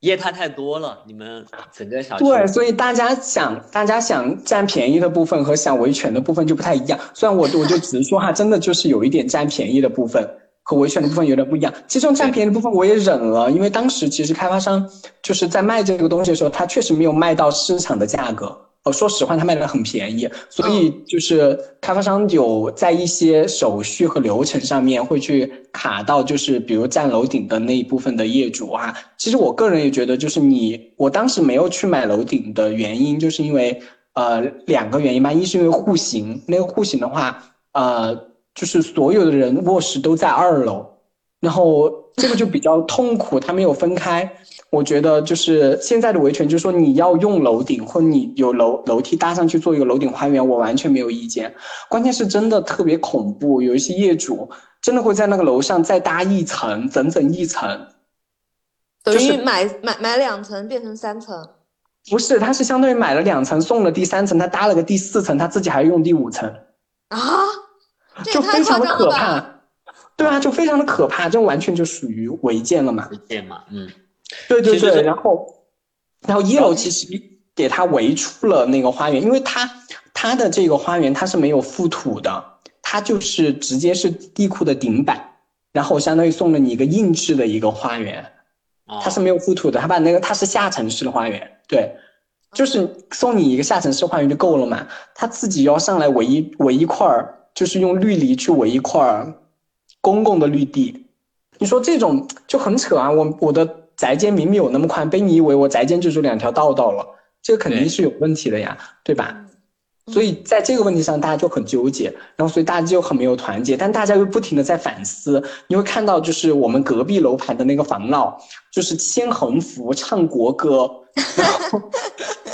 [SPEAKER 3] 业态太多了，你们整个小区
[SPEAKER 1] 对，所以大家想大家想占便宜的部分和想维权的部分就不太一样。虽然我我就直说哈，真的就是有一点占便宜的部分。和维权的部分有点不一样，其中占便宜的部分我也忍了，因为当时其实开发商就是在卖这个东西的时候，他确实没有卖到市场的价格。呃，说实话，他卖的很便宜，所以就是开发商有在一些手续和流程上面会去卡到，就是比如占楼顶的那一部分的业主啊。其实我个人也觉得，就是你我当时没有去买楼顶的原因，就是因为呃两个原因吧，一是因为户型，那个户型的话，呃。就是所有的人卧室都在二楼，然后这个就比较痛苦，它没有分开。我觉得就是现在的维权，就是说你要用楼顶，或你有楼楼梯搭上去做一个楼顶花园，我完全没有意见。关键是真的特别恐怖，有一些业主真的会在那个楼上再搭一层，整整一层，
[SPEAKER 2] 等于买买买两层变成三层。
[SPEAKER 1] 不是，他是相当于买了两层，送了第三层，他搭了个第四层，他自己还用第五层
[SPEAKER 2] 啊。
[SPEAKER 1] 就非常的可怕，对啊，就非常的可怕，这完全就属于违建了嘛？
[SPEAKER 3] 违建嘛，嗯，
[SPEAKER 1] 对对对，然后，然后一楼其实给他围出了那个花园，因为他他的这个花园他是没有覆土的，他就是直接是地库的顶板，然后相当于送了你一个硬质的一个花园，它是没有覆土的，它把那个它是下沉式的花园，对，就是送你一个下沉式花园就够了嘛，他自己要上来围一围一块儿。就是用绿篱去围一块公共的绿地，你说这种就很扯啊！我我的宅间明明有那么宽，被你以为我宅间就只两条道道了，这个肯定是有问题的呀，对吧？所以在这个问题上，大家就很纠结，然后所以大家就很没有团结，但大家又不停的在反思。你会看到，就是我们隔壁楼盘的那个房闹，就是牵横幅、唱国歌，然后。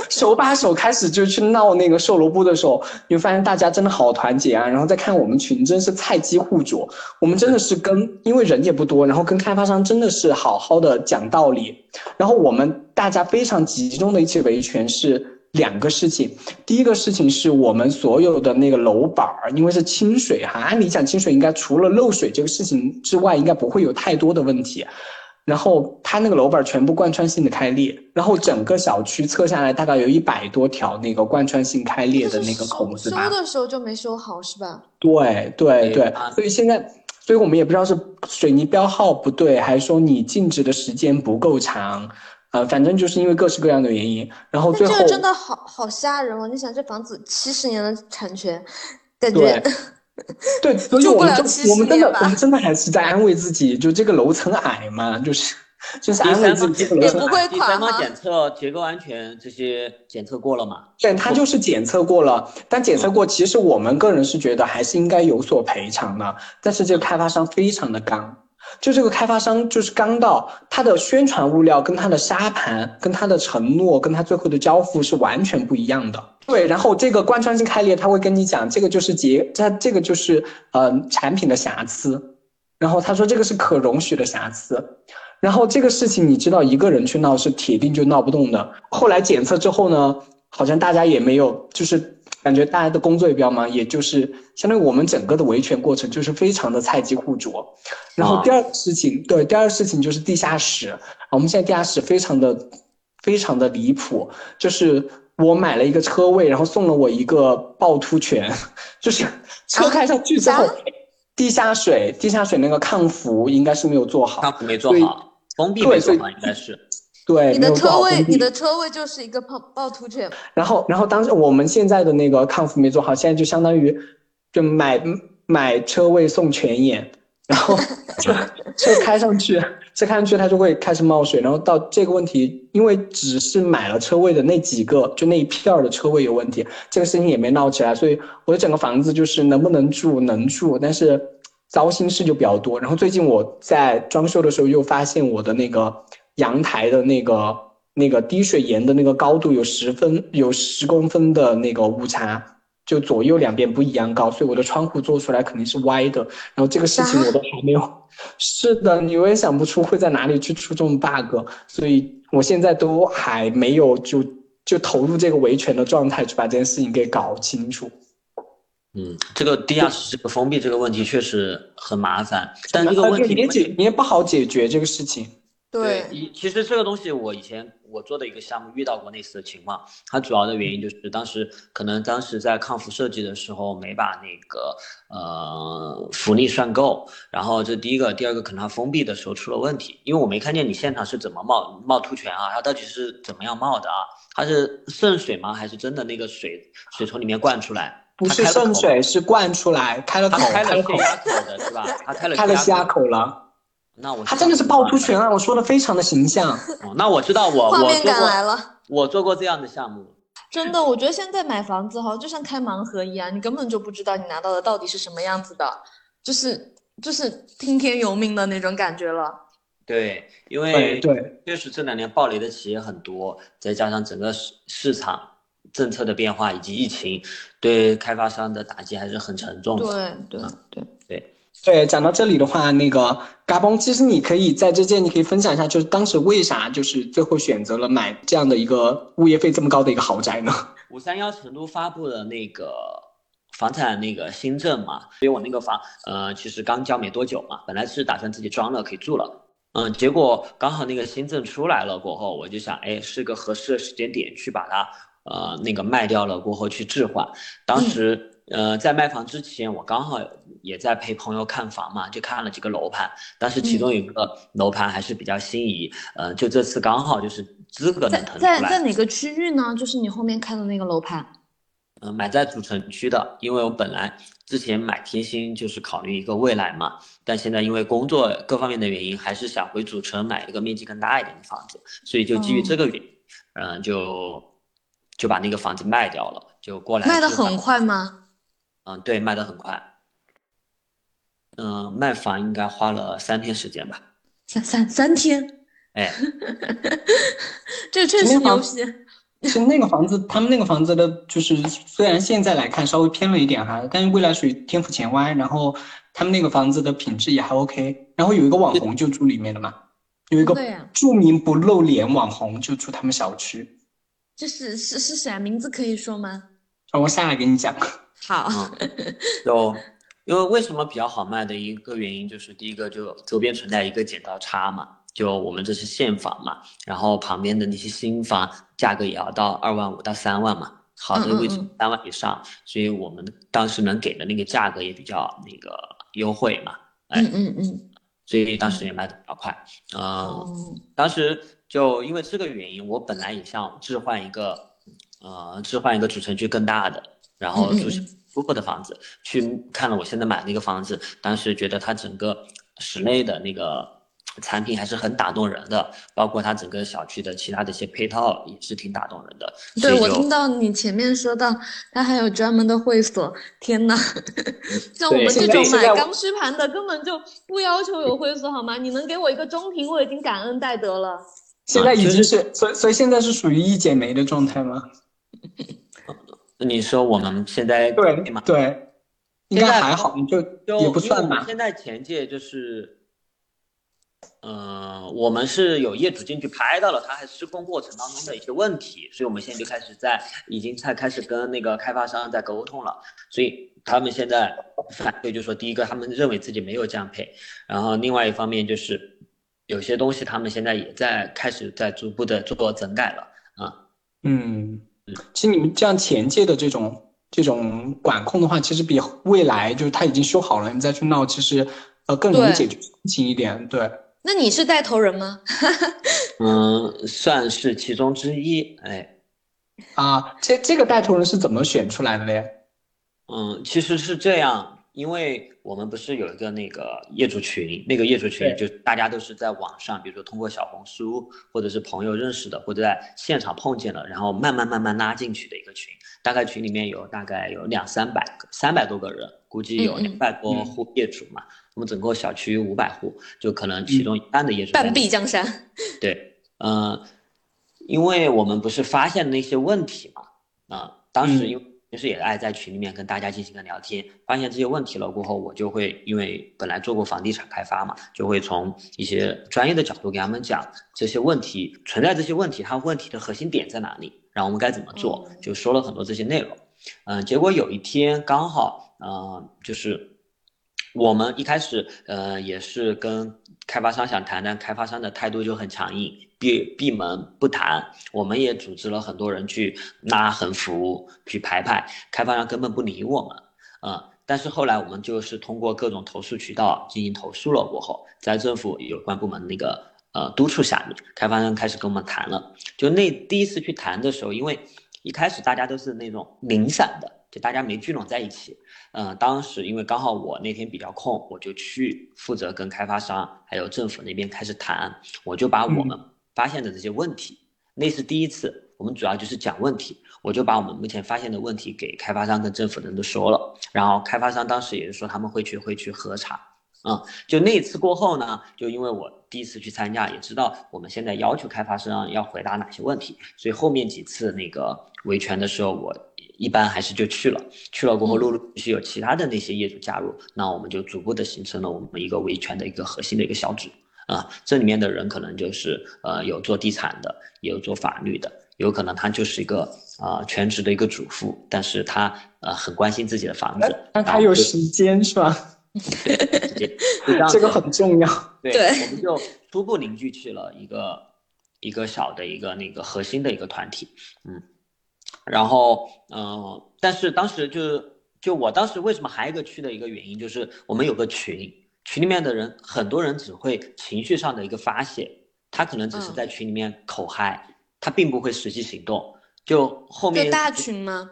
[SPEAKER 1] 手把手开始就去闹那个售楼部的时候，你会发现大家真的好团结啊！然后再看我们群，真是菜鸡互啄。我们真的是跟，因为人也不多，然后跟开发商真的是好好的讲道理。然后我们大家非常集中的一起维权是两个事情。第一个事情是我们所有的那个楼板儿，因为是清水哈，按理讲清水应该除了漏水这个事情之外，应该不会有太多的问题。然后它那个楼板全部贯穿性的开裂，然后整个小区测下来大概有一百多条那个贯穿性开裂的那个孔子吧。
[SPEAKER 2] 修的时候就没修好是吧？
[SPEAKER 1] 对对对，所以现在，所以我们也不知道是水泥标号不对，还是说你静止的时间不够长，呃，反正就是因为各式各样的原因。然后最后
[SPEAKER 2] 这个真的好好吓人哦！你想这房子七十年的产权，感觉。
[SPEAKER 1] 对，所以我们就我们真的我们真的还是在安慰自己，就这个楼层矮嘛，就是就是安慰自己。
[SPEAKER 2] 也不会
[SPEAKER 3] 第三方检测结构安全这些检测过了嘛？
[SPEAKER 1] 对，他就是检测过了，但检测过，其实我们个人是觉得还是应该有所赔偿的。但是这个开发商非常的刚。就这个开发商就是刚到，他的宣传物料跟他的沙盘、跟他的承诺、跟他最后的交付是完全不一样的。对，然后这个贯穿性开裂，他会跟你讲，这个就是结，这这个就是呃产品的瑕疵。然后他说这个是可容许的瑕疵。然后这个事情你知道，一个人去闹是铁定就闹不动的。后来检测之后呢，好像大家也没有就是。感觉大家的工作也比较忙，也就是相当于我们整个的维权过程就是非常的菜鸡互啄。然后第二个事情，对，第二个事情就是地下室。我们现在地下室非常的非常的离谱，就是我买了一个车位，然后送了我一个趵突泉，就是车开上去之后，地下水地下水那个抗腐应该是没有做好，
[SPEAKER 3] 没做好，封闭没做好应该是。
[SPEAKER 1] 对，
[SPEAKER 2] 你的车位，你的车位就是一个趵趵突泉。
[SPEAKER 1] 然后，然后当时我们现在的那个抗腐没做好，现在就相当于就买买车位送泉眼，然后 车车开上去，车开上去它就会开始冒水。然后到这个问题，因为只是买了车位的那几个，就那一片儿的车位有问题，这个事情也没闹起来。所以我的整个房子就是能不能住能住，但是糟心事就比较多。然后最近我在装修的时候又发现我的那个。阳台的那个那个滴水岩的那个高度有十分有十公分的那个误差，就左右两边不一样高，所以我的窗户做出来肯定是歪的。然后这个事情我都还没有，是的，你我也想不出会在哪里去出这种 bug，所以我现在都还没有就就投入这个维权的状态去把这件事情给搞清楚。
[SPEAKER 3] 嗯，这个地下室这个封闭这个问题确实很麻烦，但这个问题
[SPEAKER 1] 你也解你也不好解决这个事情。
[SPEAKER 2] 对，以
[SPEAKER 3] 其实这个东西我以前我做的一个项目遇到过类似的情况，它主要的原因就是当时可能当时在抗辐设计的时候没把那个呃浮力算够，然后这第一个，第二个可能它封闭的时候出了问题，因为我没看见你现场是怎么冒冒凸泉啊，它到底是怎么样冒的啊？它是渗水吗？还是真的那个水水从里面灌出来？
[SPEAKER 1] 不是渗水，是灌出来，开了口，
[SPEAKER 3] 开
[SPEAKER 1] 了
[SPEAKER 3] 口的是吧？它开了
[SPEAKER 1] 开了虾口了。
[SPEAKER 3] 那我
[SPEAKER 1] 他真的是趵突泉啊！我说的非常的形象。
[SPEAKER 3] 哦，那我知道我
[SPEAKER 2] 画面感来了。
[SPEAKER 3] 我做过这样的项目。
[SPEAKER 2] 真的，我觉得现在买房子哈，就像开盲盒一样，你根本就不知道你拿到的到底是什么样子的，就是就是听天由命的那种感觉了。
[SPEAKER 3] 对，因为
[SPEAKER 1] 对，
[SPEAKER 3] 确实这两年暴雷的企业很多，再加上整个市市场政策的变化以及疫情，对开发商的打击还是很沉重
[SPEAKER 2] 的。对对对
[SPEAKER 3] 对。
[SPEAKER 1] 对，讲到这里的话，那个嘎嘣，其实你可以在这间，你可以分享一下，就是当时为啥就是最后选择了买这样的一个物业费这么高的一个豪宅呢？
[SPEAKER 3] 五三幺成都发布的那个房产那个新政嘛，所以我那个房，呃，其实刚交没多久嘛，本来是打算自己装了可以住了，嗯，结果刚好那个新政出来了过后，我就想，哎，是个合适的时间点去把它，呃，那个卖掉了过后去置换，当时。呃，在卖房之前，我刚好也在陪朋友看房嘛，就看了几个楼盘，但是其中有一个楼盘还是比较心仪，呃，就这次刚好就是资格能腾出
[SPEAKER 2] 来。在在哪个区域呢？就是你后面看的那个楼盘。
[SPEAKER 3] 嗯，买在主城区的，因为我本来之前买天心就是考虑一个未来嘛，但现在因为工作各方面的原因，还是想回主城买一个面积更大一点的房子，所以就基于这个原因，嗯，就就把那个房子卖掉了，就过来。
[SPEAKER 2] 卖的很快吗？
[SPEAKER 3] 嗯，对，卖的很快。嗯，卖房应该花了三天时间吧？
[SPEAKER 2] 三三三天？
[SPEAKER 3] 哎，
[SPEAKER 2] 这确实牛皮。
[SPEAKER 1] 其实那个房子，他们那个房子的，就是虽然现在来看稍微偏了一点哈，但是未来属于天府前湾，然后他们那个房子的品质也还 OK。然后有一个网红就住里面的嘛，有一个著名不露脸网红就住他们小区。
[SPEAKER 2] 这是是是谁啊？名字可以说吗？
[SPEAKER 1] 让我下来给你讲。
[SPEAKER 2] 好，
[SPEAKER 3] 就因为为什么比较好卖的一个原因，就是第一个就周边存在一个剪刀差嘛，就我们这是现房嘛，然后旁边的那些新房价格也要到二万五到三万嘛，好的位置三万以上，所以我们当时能给的那个价格也比较那个优惠嘛，
[SPEAKER 2] 嗯嗯嗯，
[SPEAKER 3] 所以当时也卖的比较快，嗯，当时就因为这个原因，我本来也想置换一个，呃，置换一个主城区更大的。然后租租过的房子，去看了我现在买那个房子，当时觉得它整个室内的那个产品还是很打动人的，包括它整个小区的其他的一些配套也是挺打动人的。
[SPEAKER 2] 对我听到你前面说到它还有专门的会所，天呐，像我们这种买刚需盘的根本就不要求有会所好吗？你能给我一个中庭，我已经感恩戴德了。
[SPEAKER 1] 现在已经是，所以所以现在是属于一剪梅的状态吗？
[SPEAKER 3] 那你说我们现在
[SPEAKER 1] 对吗？对，应该还好，就也不算吧。
[SPEAKER 3] 现在前届就是，嗯，我们是有业主进去拍到了他还施工过程当中的一些问题，所以我们现在就开始在已经在开始跟那个开发商在沟通了。所以他们现在反对，就说第一个他们认为自己没有降配，然后另外一方面就是有些东西他们现在也在开始在逐步的做整改了啊。
[SPEAKER 1] 嗯。其实你们这样前界的这种这种管控的话，其实比未来就是他已经修好了，你再去闹，其实呃更容易解决事情一点。对。
[SPEAKER 2] 那你是带头人吗？
[SPEAKER 3] 嗯，算是其中之一。哎。
[SPEAKER 1] 啊，这这个带头人是怎么选出来的嘞？
[SPEAKER 3] 嗯，其实是这样。因为我们不是有一个那个业主群，那个业主群就大家都是在网上，比如说通过小红书或者是朋友认识的，或者在现场碰见了，然后慢慢慢慢拉进去的一个群。大概群里面有大概有两三百个，三百多个人，估计有两百多户业主嘛。我们整个小区五百户，就可能其中一半的业主
[SPEAKER 2] 半壁江山。
[SPEAKER 3] 对，嗯，因为我们不是发现那些问题嘛，啊，当时因为平时也爱在群里面跟大家进行个聊天，发现这些问题了过后，我就会因为本来做过房地产开发嘛，就会从一些专业的角度给他们讲这些问题存在这些问题，它问题的核心点在哪里，然后我们该怎么做，就说了很多这些内容。嗯，结果有一天刚好，呃，就是我们一开始，呃，也是跟开发商想谈，但开发商的态度就很强硬，闭闭门不谈。我们也组织了很多人去拉横幅，去排排，开发商根本不理我们。嗯，但是后来我们就是通过各种投诉渠道进行投诉了过后，在政府有关部门那个呃督促下面，开发商开始跟我们谈了。就那第一次去谈的时候，因为。一开始大家都是那种零散的，就大家没聚拢在一起。嗯，当时因为刚好我那天比较空，我就去负责跟开发商还有政府那边开始谈。我就把我们发现的这些问题，那是第一次，我们主要就是讲问题。我就把我们目前发现的问题给开发商跟政府的人都说了。然后开发商当时也是说他们会去会去核查。嗯，就那次过后呢，就因为我第一次去参加，也知道我们现在要求开发商要回答哪些问题，所以后面几次那个维权的时候，我一般还是就去了。去了过后，陆陆续续有其他的那些业主加入，那我们就逐步的形成了我们一个维权的一个核心的一个小组。啊，这里面的人可能就是呃有做地产的，也有做法律的，有可能他就是一个啊全职的一个主妇，但是他呃很关心自己的房子，
[SPEAKER 1] 但他有时间是吧？这个很重要。
[SPEAKER 3] 对，我们就初步凝聚起了一个一个小的一个那个核心的一个团体，嗯，然后嗯，但是当时就是就我当时为什么还有一个去的一个原因，就是我们有个群，群里面的人很多人只会情绪上的一个发泄，他可能只是在群里面口嗨，他并不会实际行动。就后面
[SPEAKER 2] 大群吗？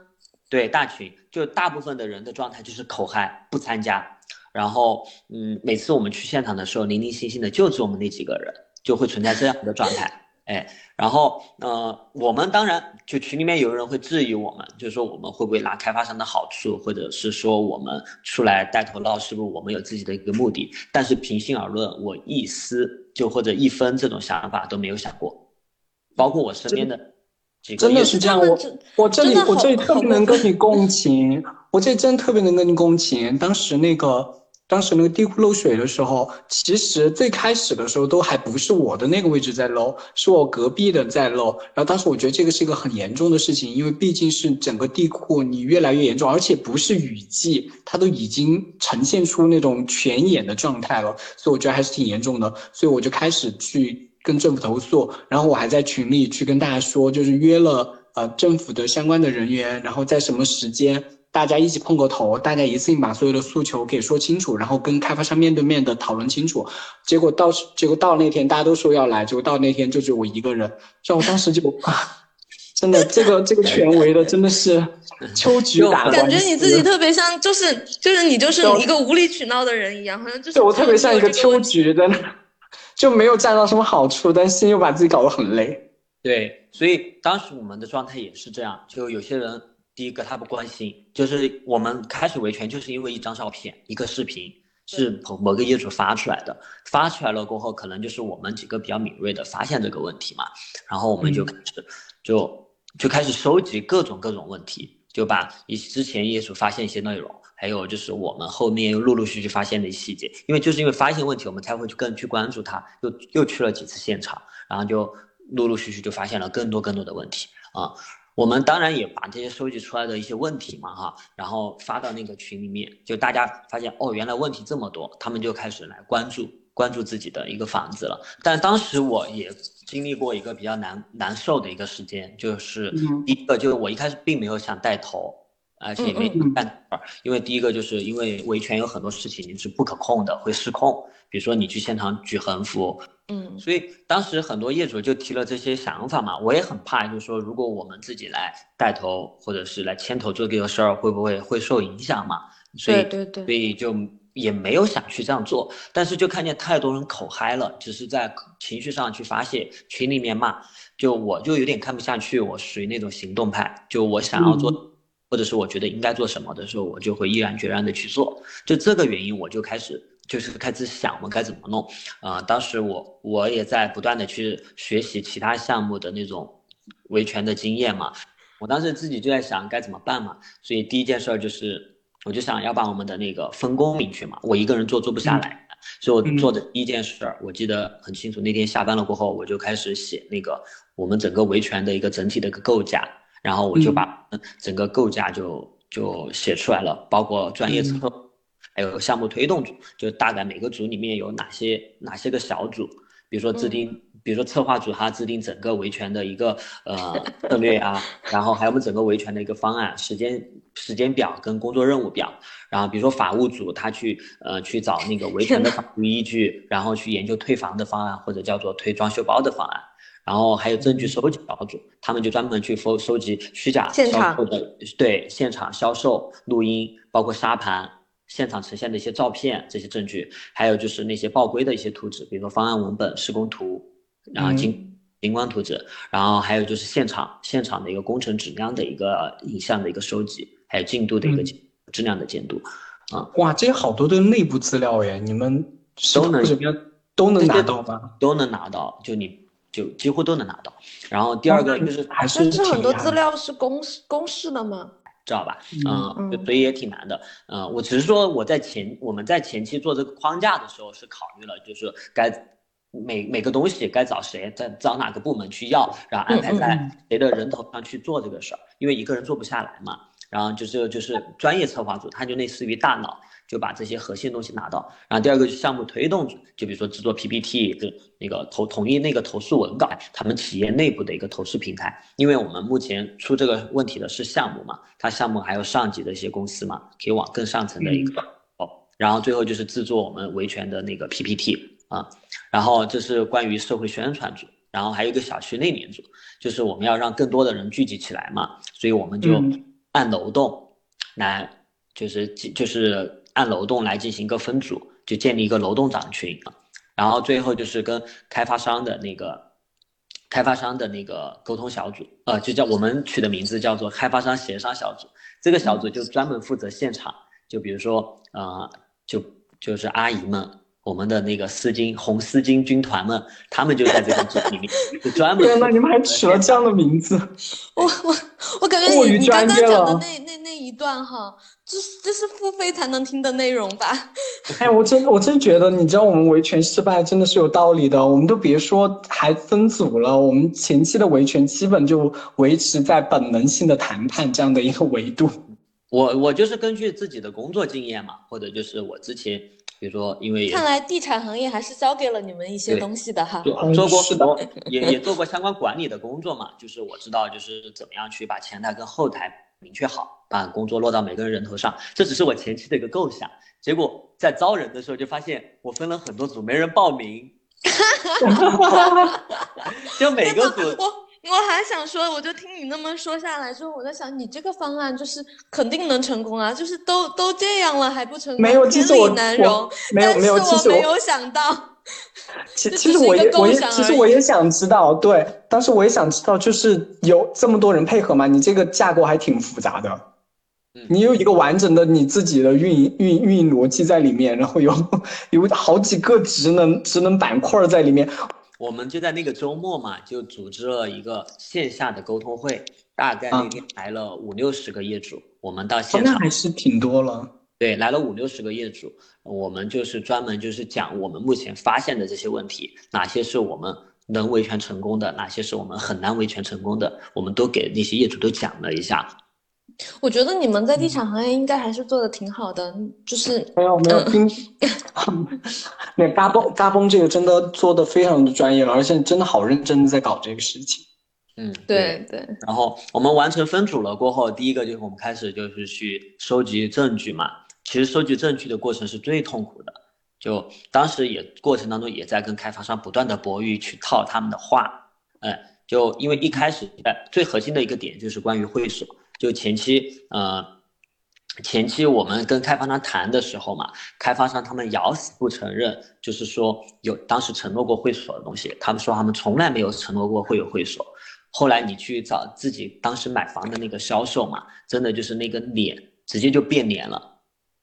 [SPEAKER 3] 对，大群就大部分的人的状态就是口嗨，不参加。然后，嗯，每次我们去现场的时候，零零星星的，就只我们那几个人，就会存在这样的状态，哎，然后，呃，我们当然就群里面有人会质疑我们，就是说我们会不会拿开发商的好处，或者是说我们出来带头闹，是不是我们有自己的一个目的？但是平心而论，我一丝就或者一分这种想法都没有想过，包括我身边的几个，
[SPEAKER 1] 真的是这样，我我这里我这里特别能跟你共情，我这真特别能跟你共情，当时那个。当时那个地库漏水的时候，其实最开始的时候都还不是我的那个位置在漏，是我隔壁的在漏。然后当时我觉得这个是一个很严重的事情，因为毕竟是整个地库你越来越严重，而且不是雨季，它都已经呈现出那种泉眼的状态了，所以我觉得还是挺严重的。所以我就开始去跟政府投诉，然后我还在群里去跟大家说，就是约了呃政府的相关的人员，然后在什么时间。大家一起碰个头，大家一次性把所有的诉求给说清楚，然后跟开发商面对面的讨论清楚。结果到结果到那天，大家都说要来，结果到那天就只有我一个人。像我当时就啊，真的这个这个权威的真的是秋菊打
[SPEAKER 2] 感觉你自己特别像，就是就是你就是一个无理取闹的人一样，好像就是对。
[SPEAKER 1] 我特别像一个秋菊的，就没有占到什么好处，但是又把自己搞得很累。
[SPEAKER 3] 对，所以当时我们的状态也是这样，就有些人。第一个他不关心，就是我们开始维权，就是因为一张照片、一个视频是某某个业主发出来的，发出来了过后，可能就是我们几个比较敏锐的发现这个问题嘛，然后我们就开始就就开始收集各种各种问题，就把一之前业主发现一些内容，还有就是我们后面又陆陆续续发现的一些细节，因为就是因为发现问题，我们才会去更去关注它，又又去了几次现场，然后就陆陆续续就发现了更多更多的问题啊。我们当然也把这些收集出来的一些问题嘛，哈，然后发到那个群里面，就大家发现哦，原来问题这么多，他们就开始来关注关注自己的一个房子了。但当时我也经历过一个比较难难受的一个时间，就是第一个就是我一开始并没有想带头，而且也没干，因为第一个就是因为维权有很多事情是不可控的，会失控，比如说你去现场举横幅。
[SPEAKER 2] 嗯，
[SPEAKER 3] 所以当时很多业主就提了这些想法嘛，我也很怕，就是说如果我们自己来带头或者是来牵头做这个事儿，会不会会受影响嘛？所以
[SPEAKER 2] 对对，
[SPEAKER 3] 所以就也没有想去这样做，但是就看见太多人口嗨了，只是在情绪上去发泄，群里面骂，就我就有点看不下去，我属于那种行动派，就我想要做，或者是我觉得应该做什么的时候，我就会毅然决然的去做，就这个原因，我就开始就是开始想我们该怎么弄啊。当时我我也在不断的去学习其他项目的那种维权的经验嘛。我当时自己就在想该怎么办嘛，所以第一件事就是，我就想要把我们的那个分工明确嘛，我一个人做做不下来，所以我做的第一件事，我记得很清楚，那天下班了过后，我就开始写那个我们整个维权的一个整体的一个构架，然后我就把整个构架就就写出来了，包括专业策，还有项目推动组，就大概每个组里面有哪些哪些个小组，比如说制定。比如说策划组，他制定整个维权的一个呃策略啊，然后还有我们整个维权的一个方案、时间时间表跟工作任务表。然后比如说法务组，他去呃去找那个维权的法律依据，然后去研究退房的方案或者叫做推装修包的方案。然后还有证据收集小组，他们就专门去收收集虚假销售的对现场销售录音，包括沙盘。现场呈现的一些照片这些证据，还有就是那些报规的一些图纸，比如说方案文本、施工图。然后景景观图纸，然后还有就是现场现场的一个工程质量的一个影像的一个收集，还有进度的一个质量的监督，啊，
[SPEAKER 1] 哇，这些好多都是内部资料耶，你们都能都能拿到吗？
[SPEAKER 3] 都能拿到，就你就几乎都能拿到。然后第二个就是
[SPEAKER 1] 还是
[SPEAKER 2] 很多资料是公示公示的吗？
[SPEAKER 3] 知道吧？嗯，所以也挺难的。嗯，我只是说我在前我们在前期做这个框架的时候是考虑了，就是该。每每个东西该找谁，在找哪个部门去要，然后安排在谁的人头上去做这个事儿，因为一个人做不下来嘛。然后就是就是专业策划组，它就类似于大脑，就把这些核心东西拿到。然后第二个是项目推动组，就比如说制作 PPT，就那个投统一那个投诉文稿，他们企业内部的一个投诉平台。因为我们目前出这个问题的是项目嘛，它项目还有上级的一些公司嘛，可以往更上层的一个哦。然后最后就是制作我们维权的那个 PPT。啊，然后这是关于社会宣传组，然后还有一个小区内联组，就是我们要让更多的人聚集起来嘛，所以我们就按楼栋来，就是就是按楼栋来进行一个分组，就建立一个楼栋长群啊，然后最后就是跟开发商的那个开发商的那个沟通小组，呃，就叫我们取的名字叫做开发商协商小组，这个小组就专门负责现场，就比如说呃，就就是阿姨们。我们的那个丝巾红丝巾军团们，他们就在这个组里面，就专门。
[SPEAKER 1] 天呐，你们还取了这样的名字！
[SPEAKER 2] 我我我感觉你你刚刚讲的那那那一段哈，这这是付费才能听的内容吧？
[SPEAKER 1] 哎，我真我真觉得，你知道我们维权失败真的是有道理的。我们都别说还分组了，我们前期的维权基本就维持在本能性的谈判这样的一个维度。
[SPEAKER 3] 我我就是根据自己的工作经验嘛，或者就是我之前。比如说，因为
[SPEAKER 2] 看来地产行业还是交给了你们一些东西的哈。
[SPEAKER 3] 做过很多，也也做过相关管理的工作嘛。就是我知道，就是怎么样去把前台跟后台明确好，把工作落到每个人人头上。这只是我前期的一个构想。结果在招人的时候就发现，我分了很多组，没人报名。就每个组。
[SPEAKER 2] 我还想说，我就听你那么说下来之后，我在想，你这个方案就是肯定能成功啊，就是都都这样了还不成功，
[SPEAKER 1] 没有，其实我
[SPEAKER 2] 难容。
[SPEAKER 1] 没有没有，其实
[SPEAKER 2] 我没有想到。
[SPEAKER 1] 其 其实我也我也其实我也想知道，对，当时我也想知道，就是有这么多人配合嘛，你这个架构还挺复杂的，你有一个完整的你自己的运营运运营逻辑在里面，然后有 有好几个职能职能板块在里面。
[SPEAKER 3] 我们就在那个周末嘛，就组织了一个线下的沟通会，大概那天来了五六十个业主，我们到现场
[SPEAKER 1] 还是挺多了。
[SPEAKER 3] 对，来了五六十个业主，我们就是专门就是讲我们目前发现的这些问题，哪些是我们能维权成功的，哪些是我们很难维权成功的，我们都给那些业主都讲了一下。
[SPEAKER 2] 我觉得你们在地产行业应该还是做的挺好的，就是
[SPEAKER 1] 没有没有，那嘎嘣嘎嘣这个真的做的非常的专业了，而且真的好认真的在搞这个事情。
[SPEAKER 3] 嗯，
[SPEAKER 2] 对对。
[SPEAKER 3] 然后我们完成分组了过后，第一个就是我们开始就是去收集证据嘛。其实收集证据的过程是最痛苦的，就当时也过程当中也在跟开发商不断的博弈去套他们的话，哎，就因为一开始最核心的一个点就是关于会所。就前期，呃，前期我们跟开发商谈的时候嘛，开发商他们咬死不承认，就是说有当时承诺过会所的东西，他们说他们从来没有承诺过会有会所。后来你去找自己当时买房的那个销售嘛，真的就是那个脸直接就变脸了，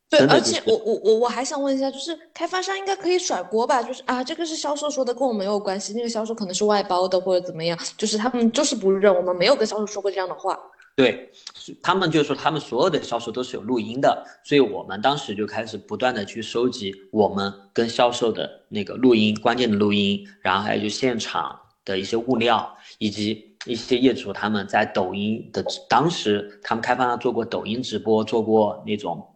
[SPEAKER 2] 对，而且我我我我还想问一下，就是开发商应该可以甩锅吧？就是啊，这个是销售说的，跟我们没有关系。那个销售可能是外包的或者怎么样，就是他们就是不认，我们没有跟销售说过这样的话。
[SPEAKER 3] 对，他们就是说他们所有的销售都是有录音的，所以我们当时就开始不断的去收集我们跟销售的那个录音，关键的录音，然后还有就现场的一些物料，以及一些业主他们在抖音的当时他们开发商做过抖音直播，做过那种。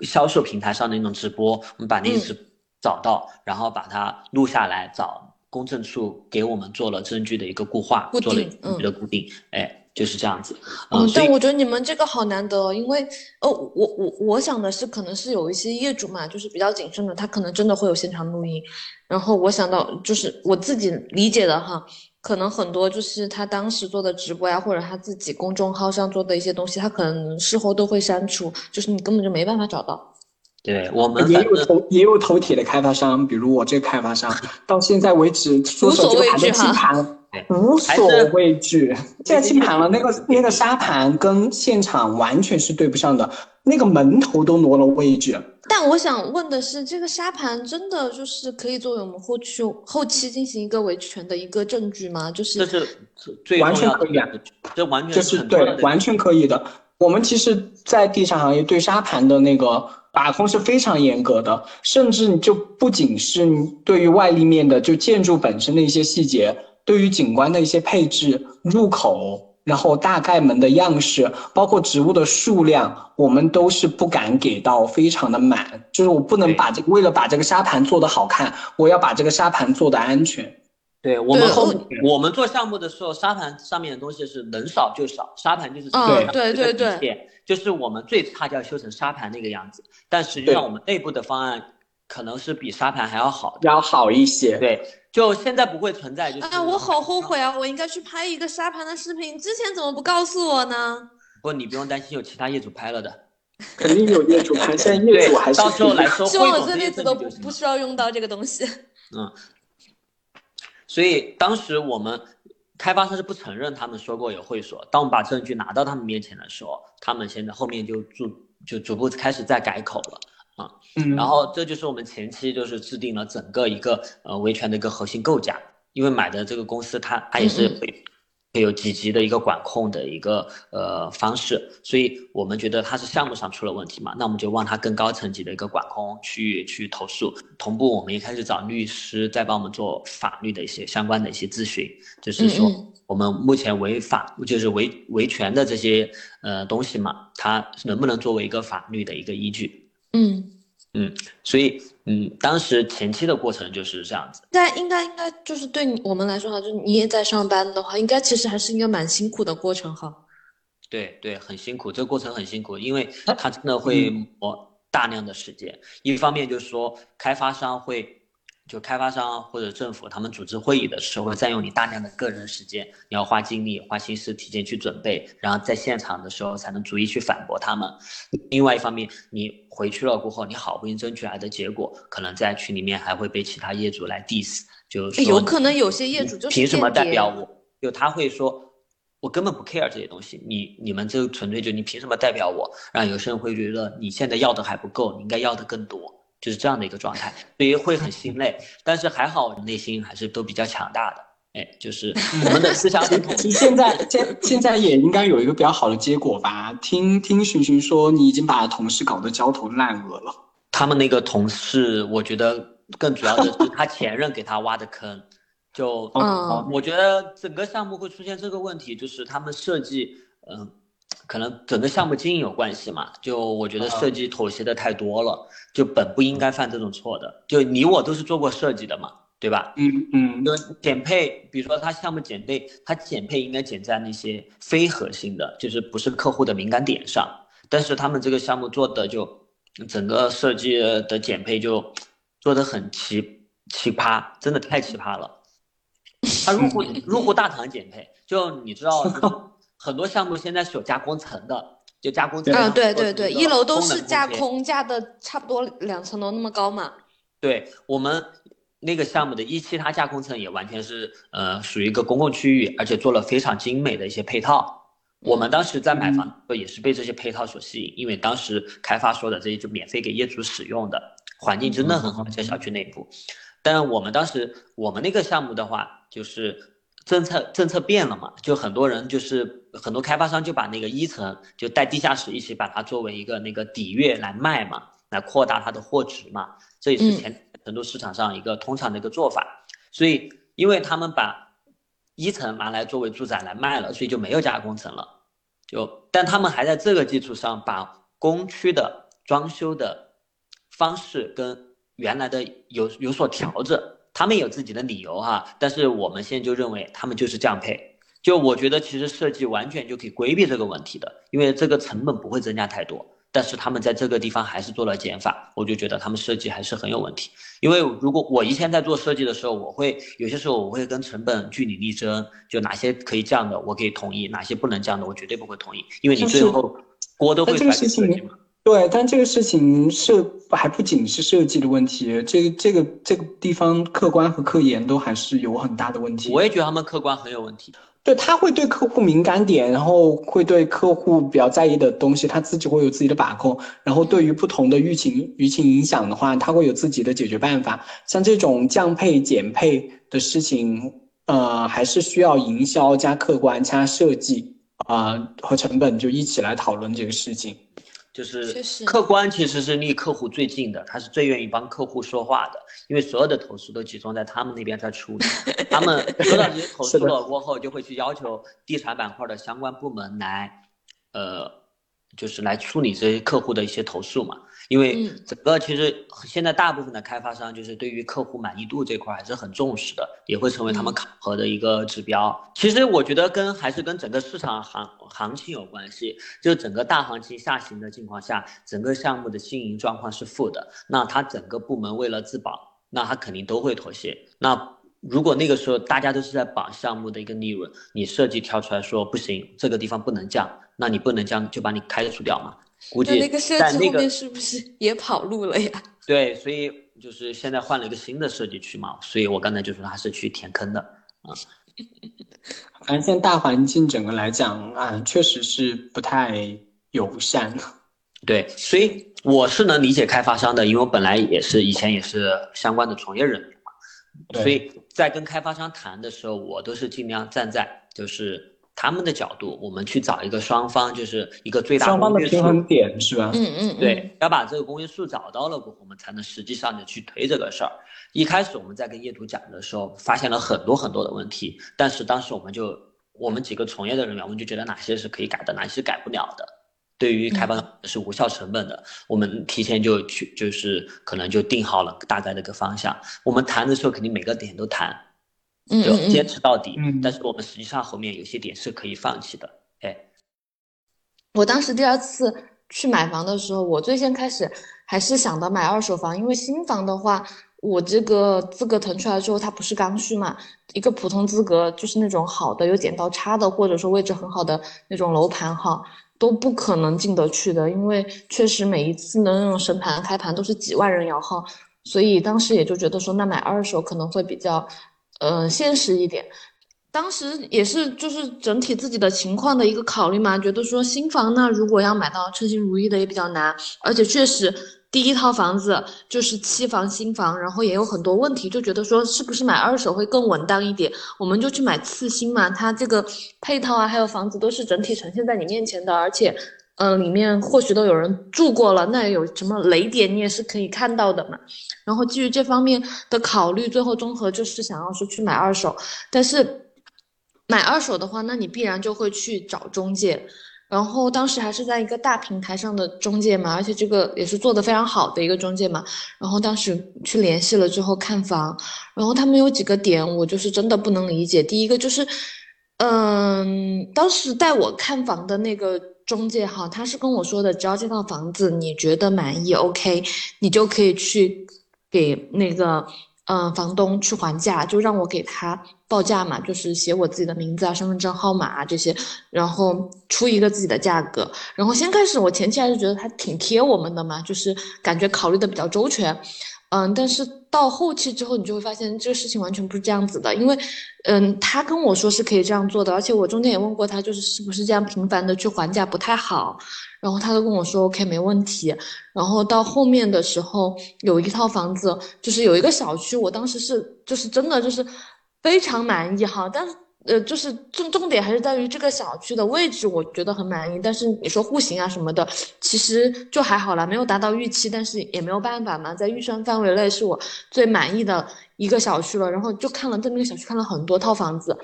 [SPEAKER 3] 销售平台上的那种直播，我们把那直找到，然后把它录下来，找公证处给我们做了证据的一个固化，做了证据的固定，哎，就是这样子。
[SPEAKER 2] 嗯，但我觉得你们这个好难得，因为哦，我我我想的是，可能是有一些业主嘛，就是比较谨慎的，他可能真的会有现场录音，然后我想到就是我自己理解的哈。可能很多就是他当时做的直播呀，或者他自己公众号上做的一些东西，他可能事后都会删除，就是你根本就没办法找到。
[SPEAKER 3] 对我们
[SPEAKER 1] 也有头也有头铁的开发商，比如我这个开发商，到现在为止，无
[SPEAKER 2] 所畏惧
[SPEAKER 1] 哈，无所畏惧。现在清盘了，那个那个沙盘跟现场完全是对不上的，那个门头都挪了位置。
[SPEAKER 2] 但我想问的是，这个沙盘真的就是可以作为我们后期后期进行一个维权的一个证据吗？就是
[SPEAKER 3] 这是最
[SPEAKER 1] 完全可以啊，
[SPEAKER 3] 这完全
[SPEAKER 1] 就是对，完全可以的。我们其实，在地产行业对沙盘的那个。把控是非常严格的，甚至你就不仅是对于外立面的，就建筑本身的一些细节，对于景观的一些配置、入口，然后大概门的样式，包括植物的数量，我们都是不敢给到非常的满，就是我不能把这个为了把这个沙盘做得好看，我要把这个沙盘做得安全。
[SPEAKER 3] 对我们后我们做项目的时候，沙盘上面的东西是能少就少，沙盘就是
[SPEAKER 2] 对对对
[SPEAKER 3] 对，就是我们最差就要修成沙盘那个样子。但实际上我们内部的方案可能是比沙盘还要好，
[SPEAKER 1] 要好一些。
[SPEAKER 3] 对，就现在不会存在。就是
[SPEAKER 2] 啊，我好后悔啊！我应该去拍一个沙盘的视频，之前怎么不告诉我呢？
[SPEAKER 3] 不，你不用担心，有其他业主拍了的，
[SPEAKER 1] 肯定有业主拍。现在业主还是
[SPEAKER 3] 到时候来说，
[SPEAKER 2] 希望我这辈子都不不需要用到这个东西。
[SPEAKER 3] 嗯。所以当时我们开发商是不承认他们说过有会所。当我们把证据拿到他们面前的时候，他们现在后面就逐就逐步开始在改口了啊。嗯。然后这就是我们前期就是制定了整个一个呃维权的一个核心构架，因为买的这个公司它它也是会。有几级的一个管控的一个呃方式，所以我们觉得它是项目上出了问题嘛，那我们就往它更高层级的一个管控区域去投诉。同步，我们也开始找律师，在帮我们做法律的一些相关的一些咨询，就是说我们目前违法就是维维权的这些呃东西嘛，它能不能作为一个法律的一个依据？
[SPEAKER 2] 嗯。
[SPEAKER 3] 嗯，所以嗯，当时前期的过程就是这样子。
[SPEAKER 2] 那应该应该就是对我们来说哈，就是你也在上班的话，应该其实还是一个蛮辛苦的过程哈。
[SPEAKER 3] 对对，很辛苦，这个过程很辛苦，因为它真的会磨大量的时间。一方面就是说，开发商会。就开发商或者政府，他们组织会议的时候，会占用你大量的个人时间，你要花精力、花心思提前去准备，然后在现场的时候才能逐一去反驳他们。另外一方面，你回去了过后，你好不容易争取来的结果，可能在群里面还会被其他业主来 diss，就是
[SPEAKER 2] 有可能有些业主就
[SPEAKER 3] 凭什么代表我？就他会说，我根本不 care 这些东西，你你们这纯粹就你凭什么代表我？然后有些人会觉得你现在要的还不够，你应该要的更多。就是这样的一个状态，所以会很心累，但是还好内心还是都比较强大的。哎，就是我们的思想很统
[SPEAKER 1] 一。现在现现在也应该有一个比较好的结果吧？听听寻寻说，你已经把同事搞得焦头烂额了。
[SPEAKER 3] 他们那个同事，我觉得更主要的是他前任给他挖的坑。就，我觉得整个项目会出现这个问题，就是他们设计，嗯。可能整个项目经营有关系嘛？就我觉得设计妥协的太多了，就本不应该犯这种错的。就你我都是做过设计的嘛，对吧？
[SPEAKER 1] 嗯嗯。
[SPEAKER 3] 就减配，比如说他项目减配，他减配应该减在那些非核心的，就是不是客户的敏感点上。但是他们这个项目做的就整个设计的减配就做的很奇奇葩，真的太奇葩了。他入户 入户大堂减配，就你知道。很多项目现在是有加工层的，就加工层。
[SPEAKER 2] 嗯，对对对，一楼都是架空架的，差不多两层楼那么高嘛。
[SPEAKER 3] 对我们那个项目的一期，它架空层也完全是呃属于一个公共区域，而且做了非常精美的一些配套。我们当时在买房也是被这些配套所吸引，因为当时开发说的这些就免费给业主使用的环境真的很好，在小区内部。但我们当时我们那个项目的话，就是政策政策变了嘛，就很多人就是很多开发商就把那个一层就带地下室一起把它作为一个那个底月来卖嘛，来扩大它的货值嘛，这也是前成都市场上一个通常的一个做法。所以因为他们把一层拿来作为住宅来卖了，所以就没有加工层了。就但他们还在这个基础上把工区的装修的方式跟原来的有有所调整，他们有自己的理由哈，但是我们现在就认为他们就是这样配，就我觉得其实设计完全就可以规避这个问题的，因为这个成本不会增加太多，但是他们在这个地方还是做了减法，我就觉得他们设计还是很有问题，因为如果我以前在做设计的时候，我会有些时候我会跟成本据理力争，就哪些可以降的我可以同意，哪些不能降的我绝对不会同意，因为你最后锅都会甩给设计嘛。
[SPEAKER 1] 对，但这个事情是还不仅是设计的问题，这个这个这个地方客观和科研都还是有很大的问题。
[SPEAKER 3] 我也觉得他们客观很有问题。
[SPEAKER 1] 对他会对客户敏感点，然后会对客户比较在意的东西，他自己会有自己的把控。然后对于不同的舆情舆情影响的话，他会有自己的解决办法。像这种降配减配的事情，呃，还是需要营销加客观加设计啊和成本就一起来讨论这个事情。
[SPEAKER 3] 就是客观其实是离客户最近的，他是最愿意帮客户说话的，因为所有的投诉都集中在他们那边在处理。他们 收到这些投诉了过后，就会去要求地产板块的相关部门来，呃，就是来处理这些客户的一些投诉嘛。因为整个其实现在大部分的开发商就是对于客户满意度这块还是很重视的，也会成为他们考核的一个指标。其实我觉得跟还是跟整个市场行行情有关系，就整个大行情下行的情况下，整个项目的经营状况是负的，那他整个部门为了自保，那他肯定都会妥协。那如果那个时候大家都是在绑项目的一个利润，你设计跳出来说不行，这个地方不能降，那你不能将就把你开除掉嘛。估计
[SPEAKER 2] 那个设计后面是不是也跑路了呀？
[SPEAKER 3] 对，所以就是现在换了一个新的设计区嘛，所以我刚才就说他是去填坑的啊。
[SPEAKER 1] 反正现在大环境整个来讲啊，确实是不太友善。
[SPEAKER 3] 对，所以我是能理解开发商的，因为我本来也是以前也是相关的从业人员嘛，所以在跟开发商谈的时候，我都是尽量站在就是。他们的角度，我们去找一个双方，就是一个最大
[SPEAKER 1] 双方的平衡点，是吧？
[SPEAKER 2] 嗯嗯，
[SPEAKER 3] 对，要把这个公约数找到了，我们才能实际上的去推这个事儿。一开始我们在跟业主讲的时候，发现了很多很多的问题，但是当时我们就我们几个从业的人员，我们就觉得哪些是可以改的，哪些是改不了的。对于开发是无效成本的，我们提前就去，就是可能就定好了大概的一个方向。我们谈的时候肯定每个点都谈。就坚持到底，但是我们实际上后面有些点是可以放弃的。哎，
[SPEAKER 2] 我当时第二次去买房的时候，我最先开始还是想到买二手房，因为新房的话，我这个资格腾出来之后，它不是刚需嘛，一个普通资格就是那种好的有剪刀差的，或者说位置很好的那种楼盘哈，都不可能进得去的，因为确实每一次的那种审盘开盘都是几万人摇号，所以当时也就觉得说，那买二手可能会比较。呃，现实一点，当时也是就是整体自己的情况的一个考虑嘛，觉得说新房呢，如果要买到称心如意的也比较难，而且确实第一套房子就是期房新房，然后也有很多问题，就觉得说是不是买二手会更稳当一点，我们就去买次新嘛，它这个配套啊，还有房子都是整体呈现在你面前的，而且。嗯，里面或许都有人住过了，那有什么雷点你也是可以看到的嘛。然后基于这方面的考虑，最后综合就是想要说去买二手。但是买二手的话，那你必然就会去找中介。然后当时还是在一个大平台上的中介嘛，而且这个也是做的非常好的一个中介嘛。然后当时去联系了之后看房，然后他们有几个点我就是真的不能理解。第一个就是，嗯，当时带我看房的那个。中介哈，他是跟我说的，只要这套房子你觉得满意，OK，你就可以去给那个嗯房东去还价，就让我给他报价嘛，就是写我自己的名字啊、身份证号码啊这些，然后出一个自己的价格。然后先开始我前期还是觉得他挺贴我们的嘛，就是感觉考虑的比较周全。嗯，但是到后期之后，你就会发现这个事情完全不是这样子的，因为，嗯，他跟我说是可以这样做的，而且我中间也问过他，就是是不是这样频繁的去还价不太好，然后他都跟我说 OK 没问题，然后到后面的时候有一套房子，就是有一个小区，我当时是就是真的就是非常满意哈，但是。呃，就是重重点还是在于这个小区的位置，我觉得很满意。但是你说户型啊什么的，其实就还好了，没有达到预期，但是也没有办法嘛，在预算范围内是我最满意的一个小区了。然后就看了在那个小区看了很多套房子，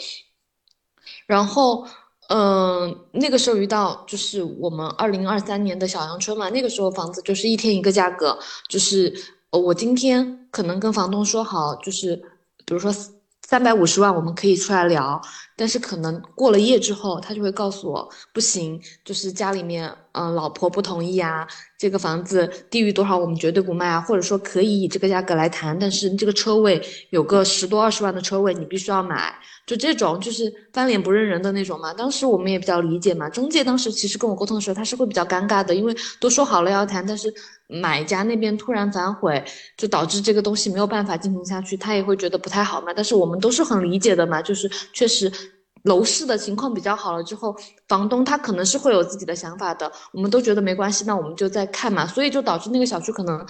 [SPEAKER 2] 然后嗯，那个时候遇到就是我们二零二三年的小阳春嘛，那个时候房子就是一天一个价格，就是我今天可能跟房东说好，就是比如说。三百五十万，我们可以出来聊，但是可能过了夜之后，他就会告诉我不行，就是家里面，嗯，老婆不同意啊，这个房子低于多少我们绝对不卖啊，或者说可以以这个价格来谈，但是这个车位有个十多二十万的车位，你必须要买。就这种就是翻脸不认人的那种嘛，当时我们也比较理解嘛。中介当时其实跟我沟通的时候，他是会比较尴尬的，因为都说好了要谈，但是买家那边突然反悔，就导致这个东西没有办法进行下去，他也会觉得不太好嘛。但是我们都是很理解的嘛，就是确实楼市的情况比较好了之后，房东他可能是会有自己的想法的，我们都觉得没关系，那我们就再看嘛。所以就导致那个小区可能。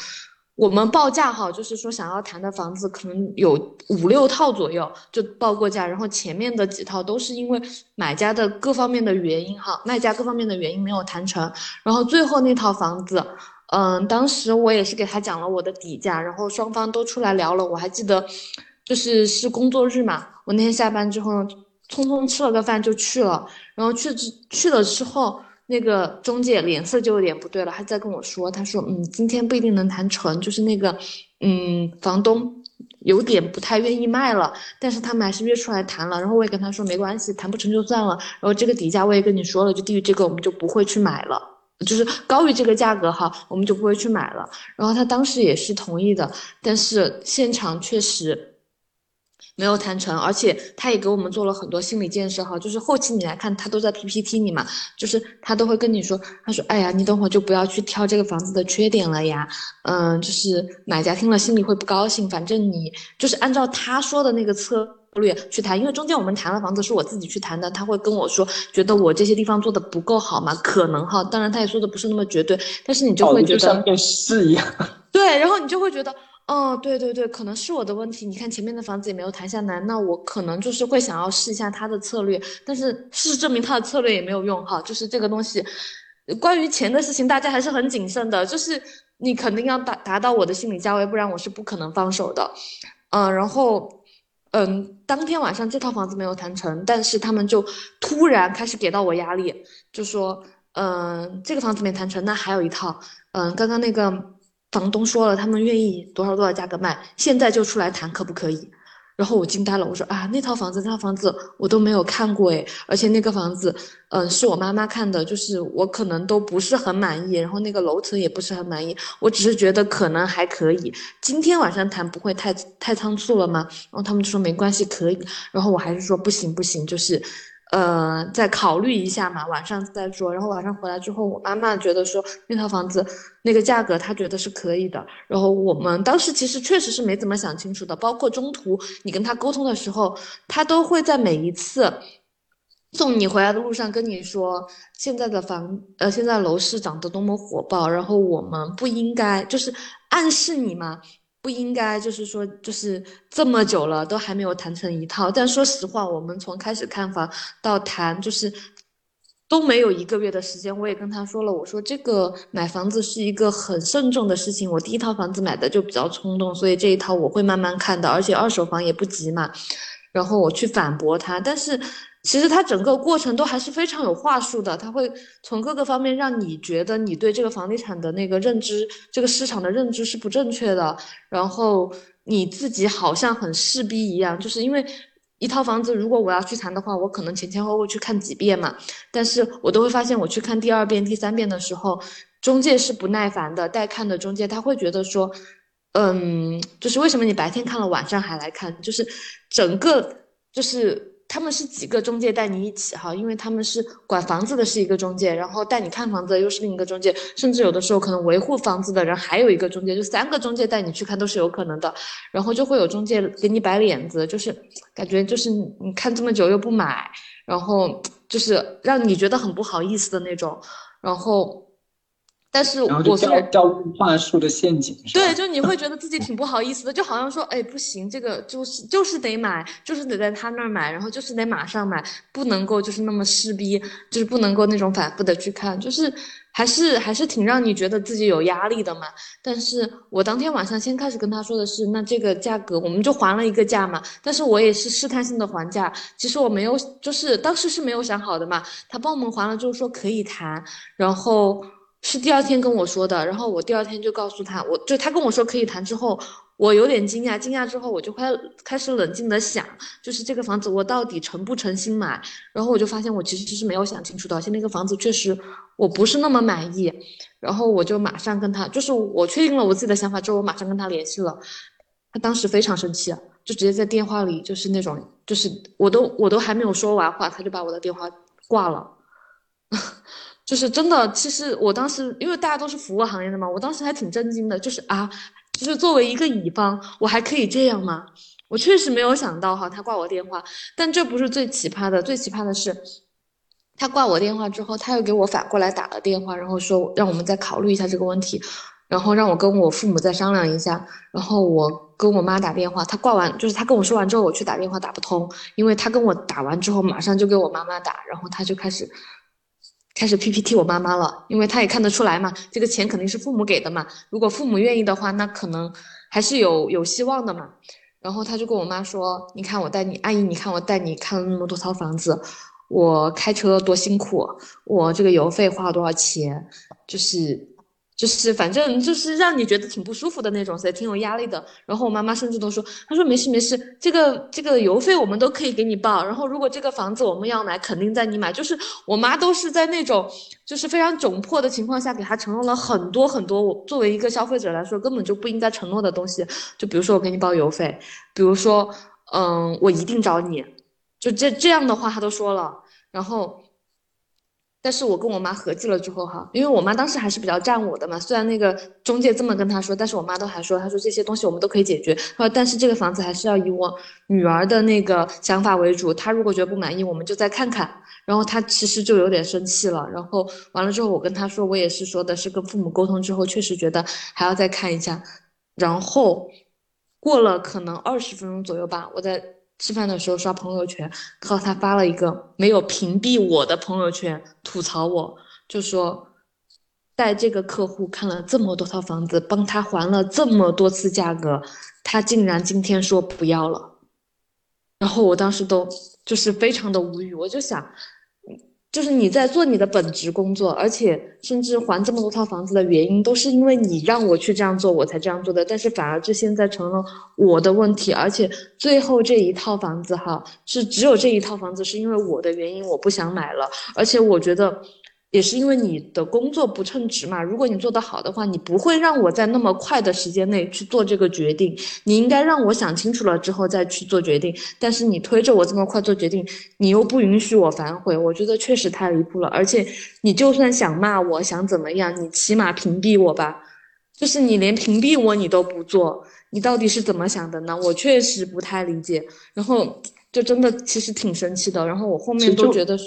[SPEAKER 2] 我们报价哈，就是说想要谈的房子可能有五六套左右就报过价，然后前面的几套都是因为买家的各方面的原因哈，卖家各方面的原因没有谈成，然后最后那套房子，嗯，当时我也是给他讲了我的底价，然后双方都出来聊了，我还记得，就是是工作日嘛，我那天下班之后匆匆吃了个饭就去了，然后去之去了之后。那个中介脸色就有点不对了，他在跟我说，他说，嗯，今天不一定能谈成，就是那个，嗯，房东有点不太愿意卖了，但是他们还是约出来谈了，然后我也跟他说没关系，谈不成就算了，然后这个底价我也跟你说了，就低于这个我们就不会去买了，就是高于这个价格哈，我们就不会去买了，然后他当时也是同意的，但是现场确实。没有谈成，而且他也给我们做了很多心理建设哈，就是后期你来看，他都在 PPT 里嘛，就是他都会跟你说，他说，哎呀，你等会就不要去挑这个房子的缺点了呀，嗯，就是买家听了心里会不高兴，反正你就是按照他说的那个策略去谈，因为中间我们谈了房子是我自己去谈的，他会跟我说，觉得我这些地方做的不够好嘛，可能哈，当然他也说的不是那么绝对，但是你就会觉得
[SPEAKER 1] 像电视一样，
[SPEAKER 2] 对，然后你就会觉得。哦，对对对，可能是我的问题。你看前面的房子也没有谈下来，那我可能就是会想要试一下他的策略，但是事实证明他的策略也没有用哈。就是这个东西，关于钱的事情，大家还是很谨慎的。就是你肯定要达达到我的心理价位，不然我是不可能放手的。嗯，然后，嗯，当天晚上这套房子没有谈成，但是他们就突然开始给到我压力，就说，嗯，这个房子没谈成，那还有一套，嗯，刚刚那个。房东说了，他们愿意多少多少价格卖，现在就出来谈，可不可以？然后我惊呆了，我说啊，那套房子，那套房子我都没有看过诶，而且那个房子，嗯，是我妈妈看的，就是我可能都不是很满意，然后那个楼层也不是很满意，我只是觉得可能还可以，今天晚上谈不会太太仓促了吗？然后他们说没关系，可以，然后我还是说不行不行，就是。呃，再考虑一下嘛，晚上再说。然后晚上回来之后，我妈妈觉得说那套房子那个价格，她觉得是可以的。然后我们当时其实确实是没怎么想清楚的，包括中途你跟他沟通的时候，他都会在每一次送你回来的路上跟你说，现在的房呃，现在楼市涨得多么火爆，然后我们不应该就是暗示你嘛。不应该，就是说，就是这么久了都还没有谈成一套。但说实话，我们从开始看房到谈，就是都没有一个月的时间。我也跟他说了，我说这个买房子是一个很慎重的事情。我第一套房子买的就比较冲动，所以这一套我会慢慢看的。而且二手房也不急嘛。然后我去反驳他，但是。其实他整个过程都还是非常有话术的，他会从各个方面让你觉得你对这个房地产的那个认知，这个市场的认知是不正确的，然后你自己好像很势逼一样，就是因为一套房子，如果我要去谈的话，我可能前前后后去看几遍嘛，但是我都会发现，我去看第二遍、第三遍的时候，中介是不耐烦的，带看的中介他会觉得说，嗯，就是为什么你白天看了，晚上还来看，就是整个就是。他们是几个中介带你一起哈，因为他们是管房子的是一个中介，然后带你看房子又是另一个中介，甚至有的时候可能维护房子的人还有一个中介，就三个中介带你去看都是有可能的。然后就会有中介给你摆脸子，就是感觉就是你看这么久又不买，然后就是让你觉得很不好意思的那种，然后。但是我
[SPEAKER 1] 是掉入话术的陷阱，
[SPEAKER 2] 对，就你会觉得自己挺不好意思的，就好像说，哎，不行，这个就是就是得买，就是得在他那儿买，然后就是得马上买，不能够就是那么势逼，就是不能够那种反复的去看，就是还是还是挺让你觉得自己有压力的嘛。但是我当天晚上先开始跟他说的是，那这个价格我们就还了一个价嘛，但是我也是试探性的还价，其实我没有，就是当时是没有想好的嘛。他帮我们还了之后说可以谈，然后。是第二天跟我说的，然后我第二天就告诉他，我就他跟我说可以谈之后，我有点惊讶，惊讶之后我就开开始冷静的想，就是这个房子我到底诚不诚心买，然后我就发现我其实是没有想清楚的，而且那个房子确实我不是那么满意，然后我就马上跟他，就是我确定了我自己的想法之后，我马上跟他联系了，他当时非常生气，就直接在电话里就是那种，就是我都我都还没有说完话，他就把我的电话挂了。就是真的，其实我当时因为大家都是服务行业的嘛，我当时还挺震惊的。就是啊，就是作为一个乙方，我还可以这样吗？我确实没有想到哈，他挂我电话。但这不是最奇葩的，最奇葩的是，他挂我电话之后，他又给我反过来打了电话，然后说让我们再考虑一下这个问题，然后让我跟我父母再商量一下。然后我跟我妈打电话，他挂完就是他跟我说完之后，我去打电话打不通，因为他跟我打完之后，马上就给我妈妈打，然后他就开始。开始 PPT 我妈妈了，因为她也看得出来嘛，这个钱肯定是父母给的嘛。如果父母愿意的话，那可能还是有有希望的嘛。然后她就跟我妈说：“你看我带你，阿姨，你看我带你看了那么多套房子，我开车多辛苦，我这个油费花了多少钱，就是。”就是反正就是让你觉得挺不舒服的那种，所以挺有压力的。然后我妈妈甚至都说，她说没事没事，这个这个邮费我们都可以给你报。然后如果这个房子我们要买，肯定在你买。就是我妈都是在那种就是非常窘迫的情况下，给她承诺了很多很多。我作为一个消费者来说，根本就不应该承诺的东西。就比如说我给你报邮费，比如说嗯，我一定找你，就这这样的话她都说了。然后。但是我跟我妈合计了之后哈，因为我妈当时还是比较站我的嘛。虽然那个中介这么跟她说，但是我妈都还说，她说这些东西我们都可以解决。她说但是这个房子还是要以我女儿的那个想法为主。她如果觉得不满意，我们就再看看。然后她其实就有点生气了。然后完了之后，我跟她说，我也是说的是跟父母沟通之后，确实觉得还要再看一下。然后过了可能二十分钟左右吧，我在。吃饭的时候刷朋友圈，靠他发了一个没有屏蔽我的朋友圈，吐槽我，就说带这个客户看了这么多套房子，帮他还了这么多次价格，他竟然今天说不要了，然后我当时都就是非常的无语，我就想。就是你在做你的本职工作，而且甚至还这么多套房子的原因，都是因为你让我去这样做，我才这样做的。但是反而这现在成了我的问题，而且最后这一套房子哈，是只有这一套房子是因为我的原因我不想买了，而且我觉得。也是因为你的工作不称职嘛。如果你做得好的话，你不会让我在那么快的时间内去做这个决定。你应该让我想清楚了之后再去做决定。但是你推着我这么快做决定，你又不允许我反悔，我觉得确实太离谱了。而且你就算想骂我，想怎么样，你起码屏蔽我吧。就是你连屏蔽我你都不做，你到底是怎么想的呢？我确实不太理解。然后就真的其实挺生气的。然后我后面都觉得。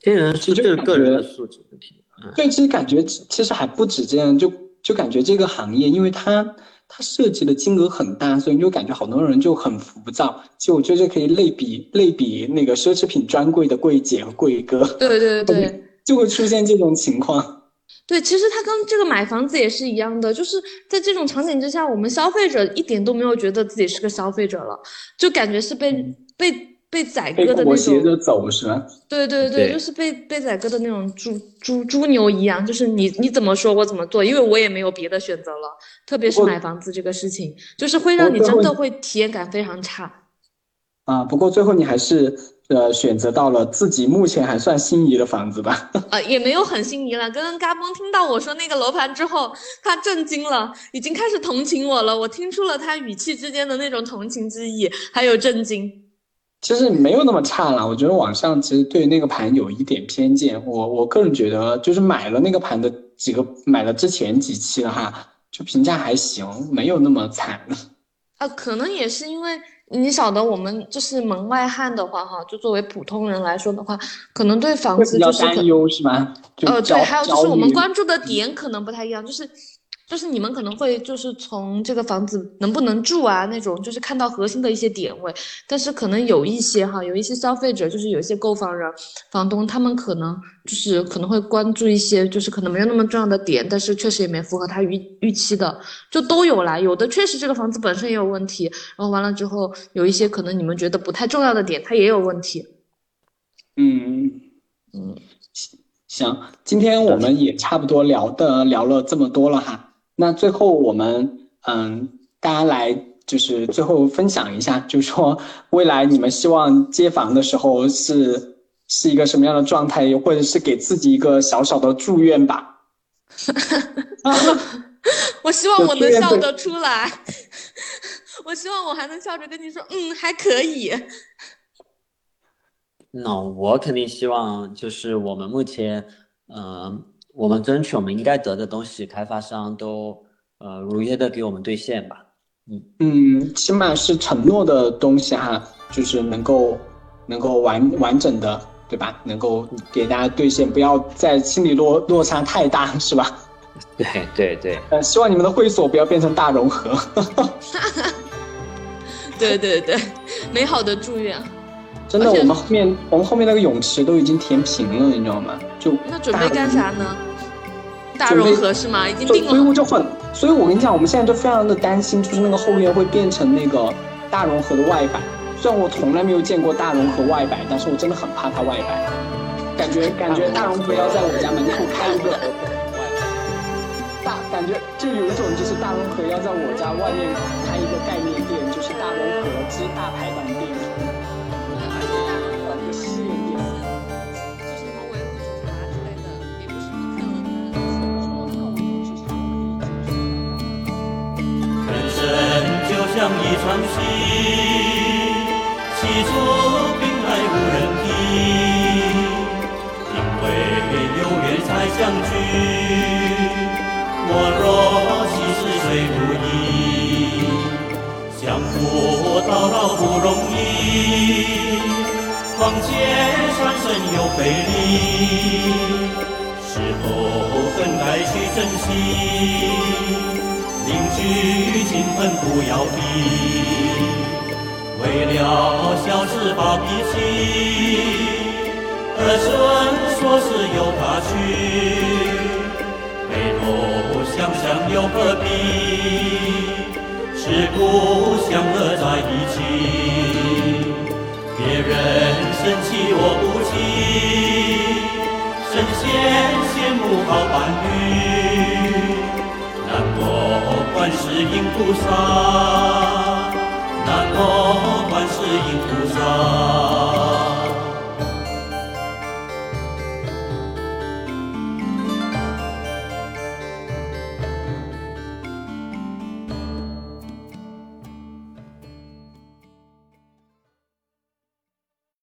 [SPEAKER 3] 天人是这个个人的素质问题。
[SPEAKER 1] 对，其实感觉其实还不止这样，就就感觉这个行业，因为它它涉及的金额很大，所以你就感觉好多人就很浮躁。其实我觉得这可以类比类比那个奢侈品专柜的柜姐和柜哥。
[SPEAKER 2] 对对对，
[SPEAKER 1] 就会出现这种情况。
[SPEAKER 2] 对，其实它跟这个买房子也是一样的，就是在这种场景之下，我们消费者一点都没有觉得自己是个消费者了，就感觉是被被。被宰割的那种，
[SPEAKER 1] 着走是吧？
[SPEAKER 2] 对对对，就是被被宰割的那种猪猪猪牛一样，就是你你怎么说我怎么做，因为我也没有别的选择了。特别是买房子这个事情，就是会让你真的会体验感非常差。
[SPEAKER 1] 啊，不过最后你还是呃选择到了自己目前还算心仪的房子吧？
[SPEAKER 2] 啊，也没有很心仪了。刚刚嘎嘣听到我说那个楼盘之后，他震惊了，已经开始同情我了。我听出了他语气之间的那种同情之意，还有震惊。
[SPEAKER 1] 其实没有那么差了。我觉得网上其实对那个盘有一点偏见。我我个人觉得，就是买了那个盘的几个，买了之前几期的哈，就评价还行，没有那么惨。
[SPEAKER 2] 啊，可能也是因为你晓得，我们就是门外汉的话哈，就作为普通人来说的话，可能对房子就是
[SPEAKER 1] 担忧是吗？
[SPEAKER 2] 呃，对，还有就是我们关注的点可能不太一样，就是。就是你们可能会就是从这个房子能不能住啊那种，就是看到核心的一些点位，但是可能有一些哈，有一些消费者就是有一些购房人、房东，他们可能就是可能会关注一些就是可能没有那么重要的点，但是确实也没符合他预预期的，就都有啦。有的确实这个房子本身也有问题，然后完了之后有一些可能你们觉得不太重要的点，它也有问题。
[SPEAKER 1] 嗯嗯，行，今天我们也差不多聊的聊了这么多了哈。那最后我们嗯，大家来就是最后分享一下，就是说未来你们希望接房的时候是是一个什么样的状态，或者是给自己一个小小的祝愿吧。
[SPEAKER 2] 我希望我能笑得出来，我希望我还能笑着跟你说，嗯，还可以。
[SPEAKER 3] 那我肯定希望就是我们目前嗯。我们争取我们应该得的东西，开发商都呃如约的给我们兑现吧。
[SPEAKER 1] 嗯嗯，起码是承诺的东西哈，就是能够能够完完整的，对吧？能够给大家兑现，不要在心理落落差太大，是吧？
[SPEAKER 3] 对对对。
[SPEAKER 1] 呃，希望你们的会所不要变成大融合。
[SPEAKER 2] 对对对，美好的祝愿。
[SPEAKER 1] 真的，我们后面我们后面那个泳池都已经填平了，你知道吗？就
[SPEAKER 2] 那准备干啥呢？大融合是吗？已经定了。
[SPEAKER 1] 所以我就很，所以我跟你讲，我们现在就非常的担心，就是那个后院会变成那个大融合的外摆。虽然我从来没有见过大融合外摆，但是我真的很怕它外摆。感觉 感觉大融合要在我家门口开一个外摆大，感觉就有一种就是大融合要在我家外面开一个概念店，就是大融合之大排档
[SPEAKER 4] 像一场戏，戏出病来无人替，因为有缘才相聚。我若七十岁如一，相扶到老不容易，况且山深又费力，是否更该去珍惜？邻居情分不要比，为了小事发脾气，儿孙说是由他去，背后想想又何必？是故相乐在一起，别人生气我不气，神仙羡慕好伴侣。南无观世音菩萨，南无观世音菩萨。